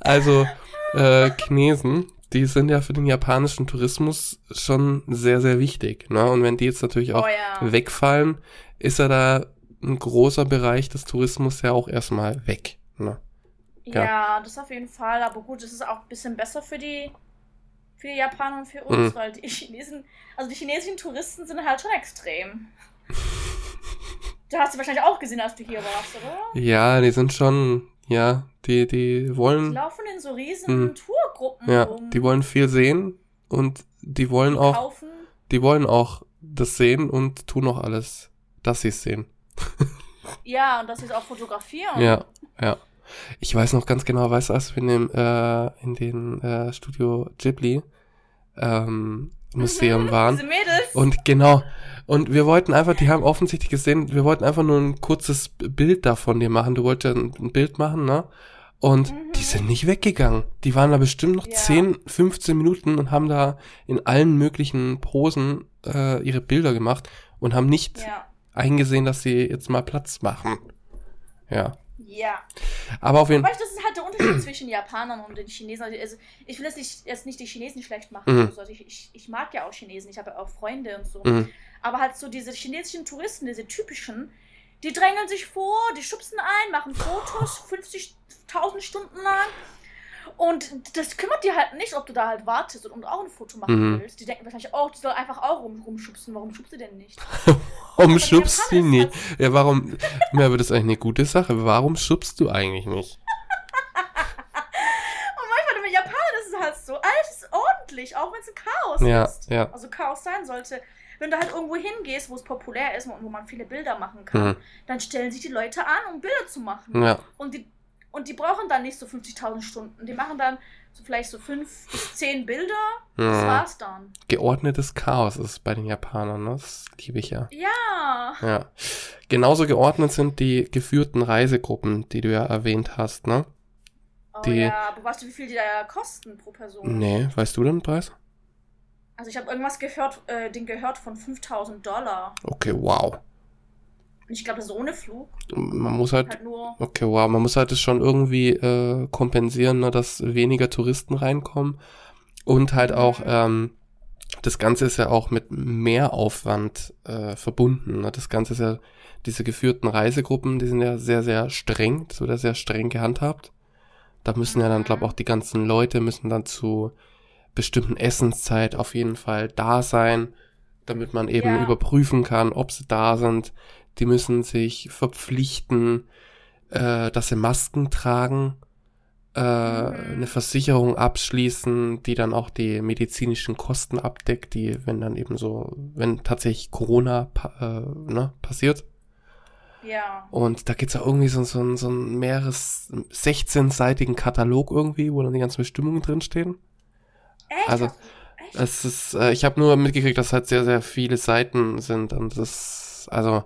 also äh, Chinesen, die sind ja für den japanischen Tourismus schon sehr, sehr wichtig. Ne? Und wenn die jetzt natürlich auch Oh ja. wegfallen, ist er da ein großer Bereich des Tourismus ja auch erstmal weg. Ne? Ja. Ja. das auf jeden Fall. Aber gut, es ist auch ein bisschen besser für die, für die Japaner und für uns, Mhm. weil die Chinesen, also die chinesischen Touristen sind halt schon extrem. Du hast sie wahrscheinlich auch gesehen, als du hier warst, oder? Ja, die sind schon, ja, die, die Die wollen, laufen in so riesen Mhm. Tourgruppen ja, rum. die wollen viel sehen und die wollen auch, kaufen. die wollen auch das sehen und tun auch alles, dass sie es sehen. Ja, und dass sie es auch fotografieren. Ja, ja. Ich weiß noch ganz genau, weißt du, als wir in dem, äh, in den äh, Studio Ghibli ähm, Museum waren. Diese Mädels. Und genau. Und wir wollten einfach, die haben offensichtlich gesehen, wir wollten einfach nur ein kurzes Bild davon dir machen. Du wolltest ein, ein Bild machen, ne? Und Mhm. die sind nicht weggegangen. Die waren da bestimmt noch Ja. 10, 15 Minuten und haben da in allen möglichen Posen äh, ihre Bilder gemacht und haben nicht ja. eingesehen, dass sie jetzt mal Platz machen. Ja. Ja. Aber auf jeden du, das ist halt der Unterschied zwischen Japanern und den Chinesen. Also, ich will jetzt nicht, jetzt nicht die Chinesen schlecht machen. Mhm. Also ich, ich, ich mag ja auch Chinesen, ich habe ja auch Freunde und so. Mhm. Aber halt so diese chinesischen Touristen, diese typischen, die drängeln sich vor, die schubsen ein, machen Fotos 50.000 Stunden lang. Und das kümmert die halt nicht, ob du da halt wartest und auch ein Foto machen Mhm. willst. Die denken wahrscheinlich, oh, die soll einfach auch rum, rumschubsen. Warum schubst du denn nicht? Warum schubst du nicht? Ja, warum? Mir aber das eigentlich eine gute Sache. Warum schubst du eigentlich nicht? Und manchmal mit Japanern ist es halt so, alles ist ordentlich, auch wenn es ein Chaos Ja, ist. ja. Also Chaos sein sollte. Wenn du halt irgendwo hingehst, wo es populär ist und wo man viele Bilder machen kann, Mhm. dann stellen sich die Leute an, um Bilder zu machen. Ja. Und die, und die brauchen dann nicht so 50.000 Stunden. Die machen dann so vielleicht so fünf bis zehn Bilder. Das ja. war's dann. Geordnetes Chaos ist bei den Japanern, ne? Das liebe ich ja. Ja. Ja. Genauso geordnet sind die geführten Reisegruppen, die du ja erwähnt hast, ne? Oh Die- ja, aber weißt du, wie viel die da kosten pro Person? Nee, weißt du den Preis? Also ich habe irgendwas gehört, äh, den gehört von 5000 Dollar. Okay, wow. Und ich glaube, das ist ohne Flug. Man muss halt, Halt nur. okay, wow, man muss halt das schon irgendwie äh, kompensieren, ne, dass weniger Touristen reinkommen. Und halt auch, Mhm. ähm, das Ganze ist ja auch mit Mehraufwand äh, verbunden. Ne? Das Ganze ist ja, diese geführten Reisegruppen, die sind ja sehr, sehr streng, das wird ja sehr streng gehandhabt. Da müssen ja dann, glaube Mhm. auch die ganzen Leute müssen dann zu bestimmten Essenszeit auf jeden Fall da sein, damit man eben Ja. überprüfen kann, ob sie da sind. Die müssen sich verpflichten, äh, dass sie Masken tragen, äh, Mhm. eine Versicherung abschließen, die dann auch die medizinischen Kosten abdeckt, die, wenn dann eben so, wenn tatsächlich Corona äh, ne, passiert. Ja. Und da gibt's ja irgendwie so, so, so ein mehres 16-seitigen Katalog irgendwie, wo dann die ganzen Bestimmungen drinstehen. Echt? Also, echt? Es ist, äh, ich habe nur mitgekriegt, dass halt sehr, sehr viele Seiten sind und das, also,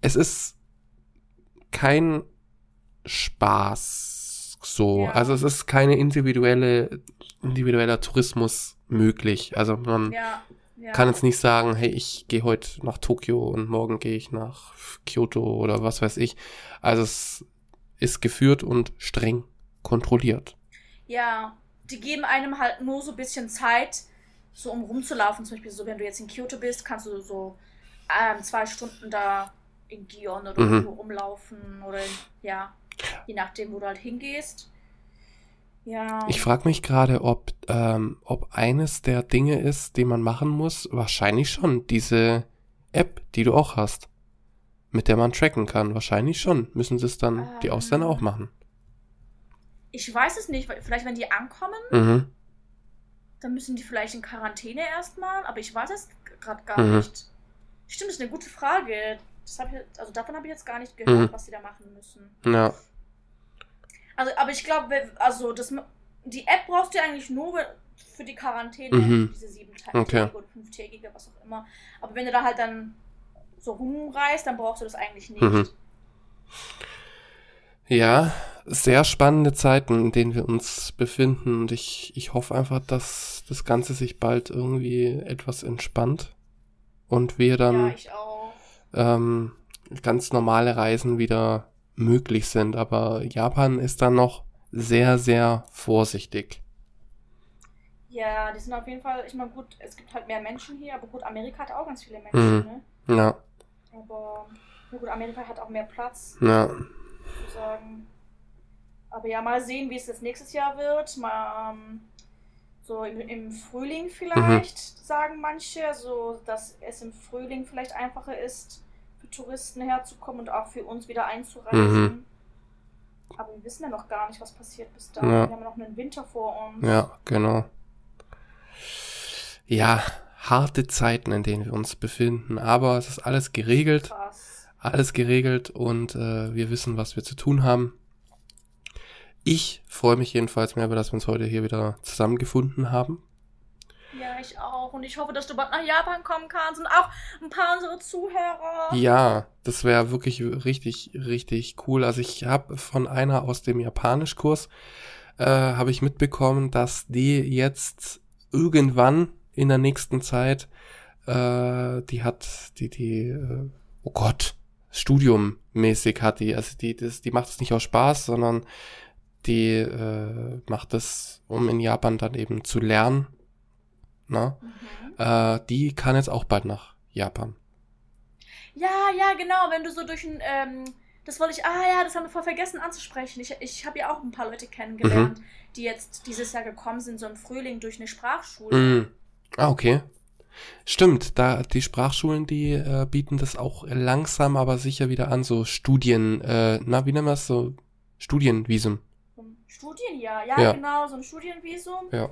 es ist kein Spaß so. Ja. Also es ist keine individuelle, individueller Tourismus möglich. Also man ja. ja. kann jetzt nicht sagen, hey, ich gehe heute nach Tokio und morgen gehe ich nach Kyoto oder was weiß ich. Also es ist geführt und streng kontrolliert. Ja, die geben einem halt nur so ein bisschen Zeit, so um rumzulaufen. Zum Beispiel so, wenn du jetzt in Kyoto bist, kannst du so ähm, zwei Stunden da in Gion oder Mhm. irgendwo rumlaufen oder ja, je nachdem, wo du halt hingehst. Ja. Ich frage mich gerade, ob, ähm, ob eines der Dinge ist, die man machen muss. Wahrscheinlich schon. Diese App, die du auch hast, mit der man tracken kann. Wahrscheinlich schon. Müssen sie es dann die Ähm. Ausländer auch machen. Ich weiß es nicht, weil- vielleicht wenn die ankommen, Mhm. dann müssen die vielleicht in Quarantäne erstmal, aber ich weiß es gerade gar Mhm. nicht. Stimmt, das ist eine gute Frage. Ich, also davon habe ich jetzt gar nicht gehört, Mhm. was die da machen müssen. Ja. Also, aber ich glaube, also das, die App brauchst du eigentlich nur für die Quarantäne, Mhm. diese siebentägige Okay. oder fünftägige, was auch immer. Aber wenn du da halt dann so rumreist, dann brauchst du das eigentlich nicht. Mhm. Ja, sehr spannende Zeiten, in denen wir uns befinden. Und ich, ich hoffe einfach, dass das Ganze sich bald irgendwie etwas entspannt. Und wir dann ja, ähm, ganz normale Reisen wieder möglich sind. Aber Japan ist dann noch sehr, sehr vorsichtig. Ja, die sind auf jeden Fall, ich meine, gut, es gibt halt mehr Menschen hier, aber gut, Amerika hat auch ganz viele Menschen, Mhm. ne? Ja, Aber gut, Amerika hat auch mehr Platz, Ja. sozusagen. Aber ja, mal sehen, wie es das nächstes Jahr wird. Mal ähm, so im, im Frühling vielleicht, sagen manche, so dass es im Frühling vielleicht einfacher ist, für Touristen herzukommen und auch für uns wieder einzureisen. Mhm. Aber wir wissen ja noch gar nicht, was passiert bis dahin. Ja. Wir haben ja noch einen Winter vor uns. Ja, genau. Ja, harte Zeiten, in denen wir uns befinden, aber es ist alles geregelt, Krass. alles geregelt und äh, wir wissen, was wir zu tun haben. Ich freue mich jedenfalls mehr, über dass wir uns heute hier wieder zusammengefunden haben. Ja, ich auch. Und ich hoffe, dass du bald nach Japan kommen kannst und auch ein paar unserer Zuhörer. Ja, das wäre wirklich richtig, richtig cool. Also ich habe von einer aus dem Japanischkurs äh, habe ich mitbekommen, dass die jetzt irgendwann in der nächsten Zeit, äh, die hat, die, die, äh, oh Gott, Studiummäßig hat die, also die, das, die macht es nicht aus Spaß, sondern die äh, macht es, um in Japan dann eben zu lernen. Na? Mhm. Äh, die kann jetzt auch bald nach Japan. Ja, ja, genau. Wenn du so durch ein. Ähm, das wollte ich. Ah, ja, das haben wir voll vergessen anzusprechen. Ich, ich habe ja auch ein paar Leute kennengelernt, Mhm. die jetzt dieses Jahr gekommen sind, so im Frühling durch eine Sprachschule. Mm. Ah, okay. Stimmt, da die Sprachschulen, die äh, bieten das auch langsam, aber sicher wieder an, so Studien, äh, na, wie nennen wir das so? Studienvisum. Studienjahr, ja, Ja. genau, so ein Studienvisum. Ja.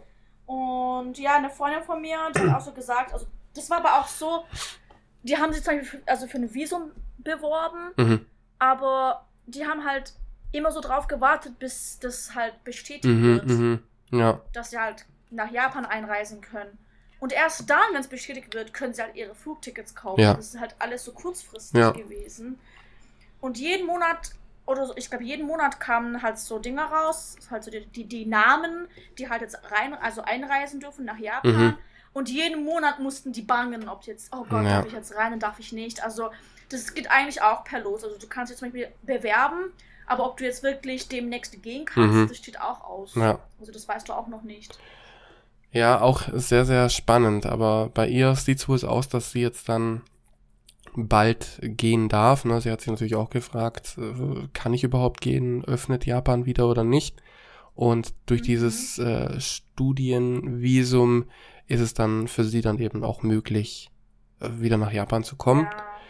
Und ja, eine Freundin von mir, die hat auch so gesagt, also das war aber auch so, die haben sich zum Beispiel für, also für ein Visum beworben, Mhm. aber die haben halt immer so drauf gewartet, bis das halt bestätigt Mhm, wird, mhm. Ja, dass sie halt nach Japan einreisen können. Und erst dann, wenn es bestätigt wird, können sie halt ihre Flugtickets kaufen. Ja. Das ist halt alles so kurzfristig Ja. gewesen. Und jeden Monat, oder so, ich glaube, jeden Monat kamen halt so Dinge raus, halt so die, die, die Namen, die halt jetzt rein, also einreisen dürfen nach Japan. Mhm. Und jeden Monat mussten die bangen, ob jetzt, oh Gott, Ja. darf ich jetzt rein und darf ich nicht. Also, das geht eigentlich auch per Los. Also, du kannst jetzt zum Beispiel bewerben, aber ob du jetzt wirklich demnächst gehen kannst, Mhm. das steht auch aus. ja. Also, das weißt du auch noch nicht. Ja, auch sehr, sehr spannend, aber bei ihr sieht es wohl so aus, dass sie jetzt dann bald gehen darf. Ne? Sie hat sich natürlich auch gefragt, äh, kann ich überhaupt gehen, öffnet Japan wieder oder nicht? Und durch Mhm. dieses äh, Studienvisum ist es dann für sie dann eben auch möglich, äh, wieder nach Japan zu kommen. Ja.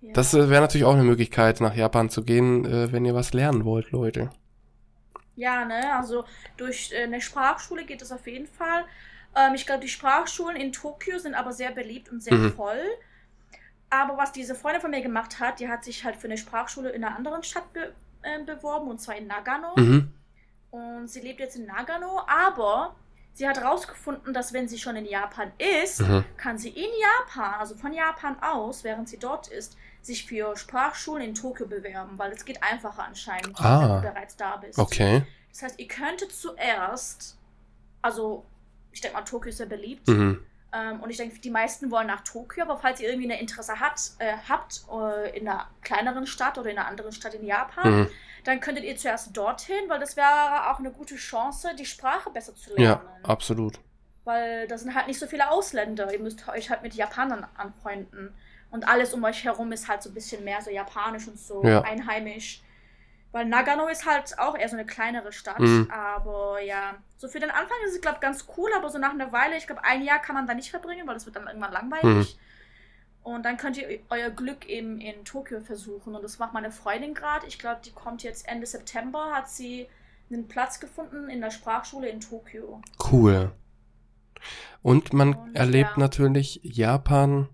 Ja. Das äh, wäre natürlich auch eine Möglichkeit, nach Japan zu gehen, äh, wenn ihr was lernen wollt, Leute. Ja, ne, also durch äh, eine Sprachschule geht es auf jeden Fall. Ähm, ich glaube, die Sprachschulen in Tokio sind aber sehr beliebt und sehr Mhm. voll. Aber was diese Freundin von mir gemacht hat, die hat sich halt für eine Sprachschule in einer anderen Stadt be äh, beworben, und zwar in Nagano. Mhm. Und sie lebt jetzt in Nagano, aber sie hat herausgefunden, dass wenn sie schon in Japan ist, Mhm. kann sie in Japan, also von Japan aus, während sie dort ist, sich für Sprachschulen in Tokio bewerben, weil es geht einfacher anscheinend, Ah. wenn du bereits da bist. Okay. Das heißt, ihr könntet zuerst, also ich denke mal, Tokio ist sehr beliebt. Mhm. Ähm, und ich denke, die meisten wollen nach Tokio, aber falls ihr irgendwie ein Interesse hat, äh, habt äh, in einer kleineren Stadt oder in einer anderen Stadt in Japan, Mhm. dann könntet ihr zuerst dorthin, weil das wäre auch eine gute Chance, die Sprache besser zu Ja, lernen. absolut. Weil da sind halt nicht so viele Ausländer. Ihr müsst euch halt mit Japanern anfreunden. Und alles um euch herum ist halt so ein bisschen mehr so japanisch und so Ja. einheimisch. Weil Nagano ist halt auch eher so eine kleinere Stadt. Mhm. Aber ja, so für den Anfang ist es, glaube ich, ganz cool. Aber so nach einer Weile, ich glaube, ein Jahr kann man da nicht verbringen, weil das wird dann irgendwann langweilig. Mhm. Und dann könnt ihr euer Glück eben in Tokio versuchen. Und das macht meine Freundin gerade. Ich glaube, die kommt jetzt Ende September, hat sie einen Platz gefunden in der Sprachschule in Tokio. Cool. Und man Und, erlebt ja. natürlich Japan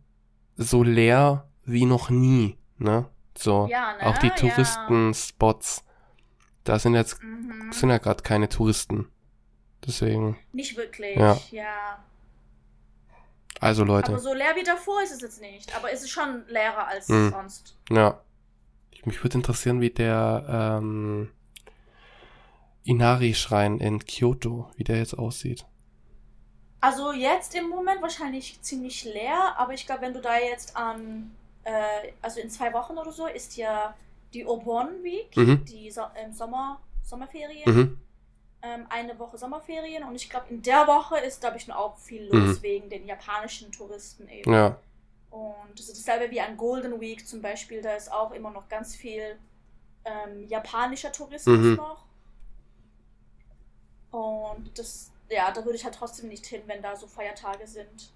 so leer wie noch nie, ne? So. Ja, ne? Auch die. Touristenspots. Da sind jetzt, Mhm. sind ja gerade keine Touristen. Deswegen, Nicht wirklich, Ja. ja. also Leute, Aber so leer wie davor ist es jetzt nicht. Aber es ist schon leerer als Mhm. sonst. ja. Mich würde interessieren, wie der ähm, Inari-Schrein in Kyoto, wie der jetzt aussieht. Also jetzt im Moment wahrscheinlich ziemlich leer, aber ich glaube, wenn du da jetzt an, äh, also in zwei Wochen oder so, ist ja die Obon Week, Mhm. die so ähm, Sommer, Sommerferien, Mhm. ähm, eine Woche Sommerferien und ich glaube, in der Woche ist, glaube ich, noch auch viel los wegen den japanischen Touristen eben. Ja. Und das ist dasselbe wie an Golden Week zum Beispiel. Da ist auch immer noch ganz viel ähm, japanischer Tourismus Mhm. noch. Und das, ja, da würde ich halt trotzdem nicht hin, wenn da so Feiertage sind.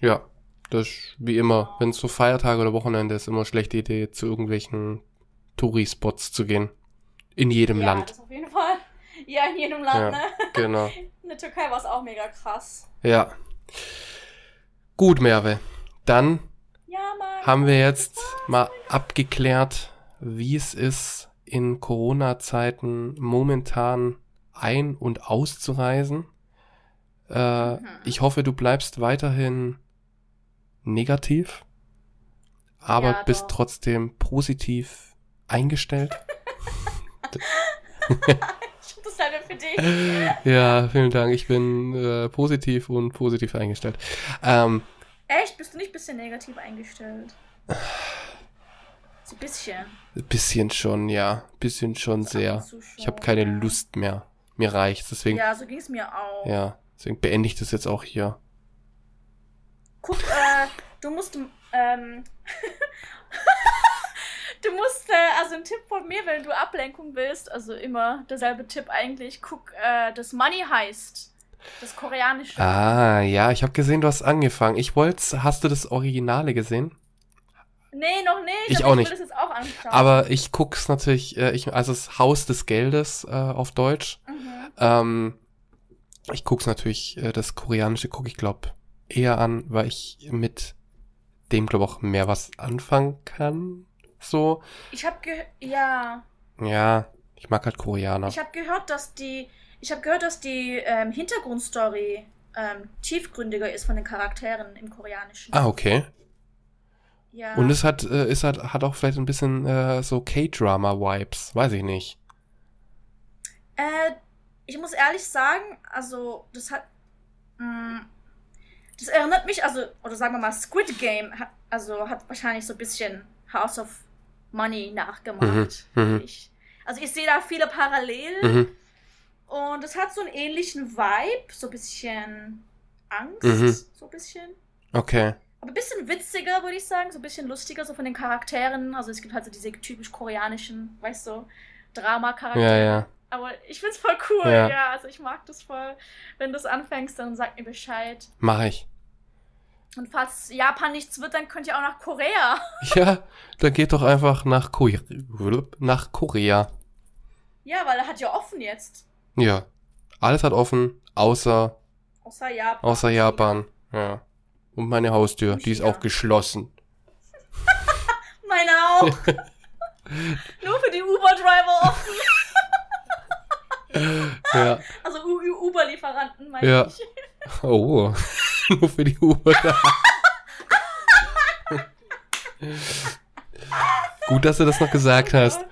Ja, das ist wie immer, wenn es so Feiertage oder Wochenende ist, immer eine schlechte Idee, zu irgendwelchen Touri-Spots zu gehen. In jedem ja, Land. das auf jeden Fall. Ja, in jedem Land, Ja. ne? Genau. In der Türkei war es auch mega krass. Ja. Gut, Merve. Dann Ja, haben wir jetzt mal abgeklärt, wie es ist, in Corona-Zeiten momentan ein- und auszureisen. Äh, Mhm. Ich hoffe, du bleibst weiterhin negativ, aber Ja, bist trotzdem positiv eingestellt. Ich hab dasselbe für dich. ja, vielen Dank. Ich bin äh, positiv und positiv eingestellt. Ähm, Echt? Bist du nicht ein bisschen negativ eingestellt? So ein bisschen. ein bisschen schon, ja. Ein bisschen schon sehr. zu Ich habe schon, keine ja. Lust mehr. Mir reicht's. Deswegen, ja. Ja, so ging es mir auch. deswegen beende ich das jetzt auch hier. Guck, äh, du musst, ähm, du musst, äh, also ein Tipp von mir, wenn du Ablenkung willst, also immer derselbe Tipp eigentlich, guck, äh, das Money heißt. Das koreanische. Ah, ja, ich habe gesehen, du hast angefangen. Ich wollte, hast du das Originale gesehen? Nee, noch nicht. Ich auch ich nicht. Aber ich guck's natürlich, äh, ich, also das Haus des Geldes äh, auf Deutsch. Mhm. Ähm, ich guck's natürlich, äh, das Koreanische gucke ich, glaub, eher an, weil ich mit dem, glaube auch mehr was anfangen kann. So. Ich habe gehört, ja, Ja, ich mag halt Koreaner. ich habe gehört, dass die, ich habe gehört, dass die ähm, Hintergrundstory ähm, tiefgründiger ist von den Charakteren im Koreanischen. Ah, okay. Ja. Und es hat, äh, es hat, hat auch vielleicht ein bisschen äh, so K-Drama-Vibes. Weiß ich nicht. Äh, ich muss ehrlich sagen, also das hat, mh, das erinnert mich, also oder sagen wir mal Squid Game, hat, also hat wahrscheinlich so ein bisschen House of Money nachgemacht. Mhm, mhm. Ich, also ich sehe da viele Parallelen Mhm. und es hat so einen ähnlichen Vibe, so ein bisschen Angst, Mhm. so ein bisschen. Okay. Aber ein bisschen witziger, würde ich sagen, so ein bisschen lustiger, so von den Charakteren. Also es gibt halt so diese typisch koreanischen, weißt du, Drama-Charaktere. Ja, ja. Aber ich find's voll cool, Ja. ja. Also ich mag das voll. Wenn du es anfängst, dann sag mir Bescheid. Mach ich. Und falls Japan nichts wird, dann könnt ihr auch nach Korea. Ja, dann geht doch einfach nach, Ko nach Korea. Ja, weil er hat ja offen jetzt. Ja. Alles hat offen, außer, Außer Japan. außer Japan. Ja. Und meine Haustür, Und die ist auch geschlossen. Meine auch. Nur für die Uber-Driver offen. Ja. Also Uber-Lieferanten, meine Ja. ich. Oh. Nur für die Uber. Gut, dass du das noch gesagt hast.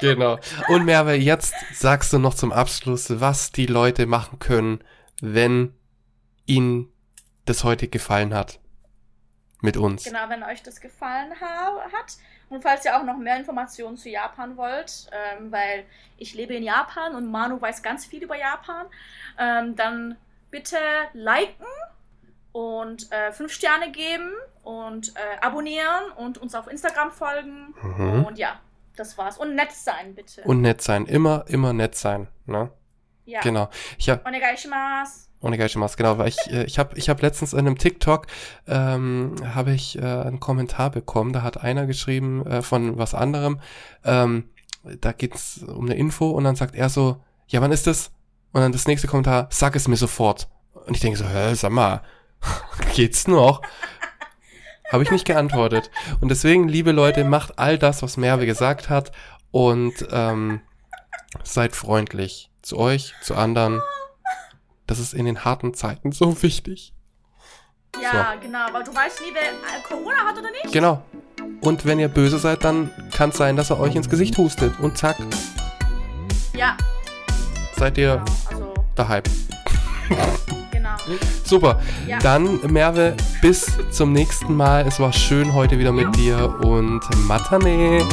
Genau. Und Merve, jetzt sagst du noch zum Abschluss, was die Leute machen können, wenn ihnen das heute gefallen hat. Mit uns. Genau, wenn euch das gefallen ha hat. Und falls ihr auch noch mehr Informationen zu Japan wollt, ähm, weil ich lebe in Japan und Manu weiß ganz viel über Japan, ähm, dann bitte liken und äh, fünf Sterne geben und äh, abonnieren und uns auf Instagram folgen. Mhm. Und ja, das war's. Und nett sein, bitte. Und nett sein. Immer, immer nett sein. Ne? ja. Genau. Ich hab, Onegaishimasu. Ohne Geishimas, genau, weil ich, äh, ich habe ich hab letztens in einem TikTok, ähm, habe ich äh, einen Kommentar bekommen, da hat einer geschrieben äh, von was anderem, ähm, da geht's um eine Info und dann sagt er so, ja, wann ist das? Und dann das nächste Kommentar, sag es mir sofort. Und ich denke so, hä, sag mal, geht's noch? Habe ich nicht geantwortet. Und deswegen, liebe Leute, macht all das, was Merve gesagt hat und ähm, seid freundlich zu euch, zu anderen. Das ist in den harten Zeiten so wichtig. Ja, genau, weil du weißt nie, wer äh, Corona hat oder nicht. Genau. Und wenn ihr böse seid, dann kann es sein, dass er euch ins Gesicht hustet. Und zack, Ja, seid ihr genau. Also, daheim. genau. Super. Ja. Dann, Merve, bis zum nächsten Mal. Es war schön heute wieder mit dir und Matane.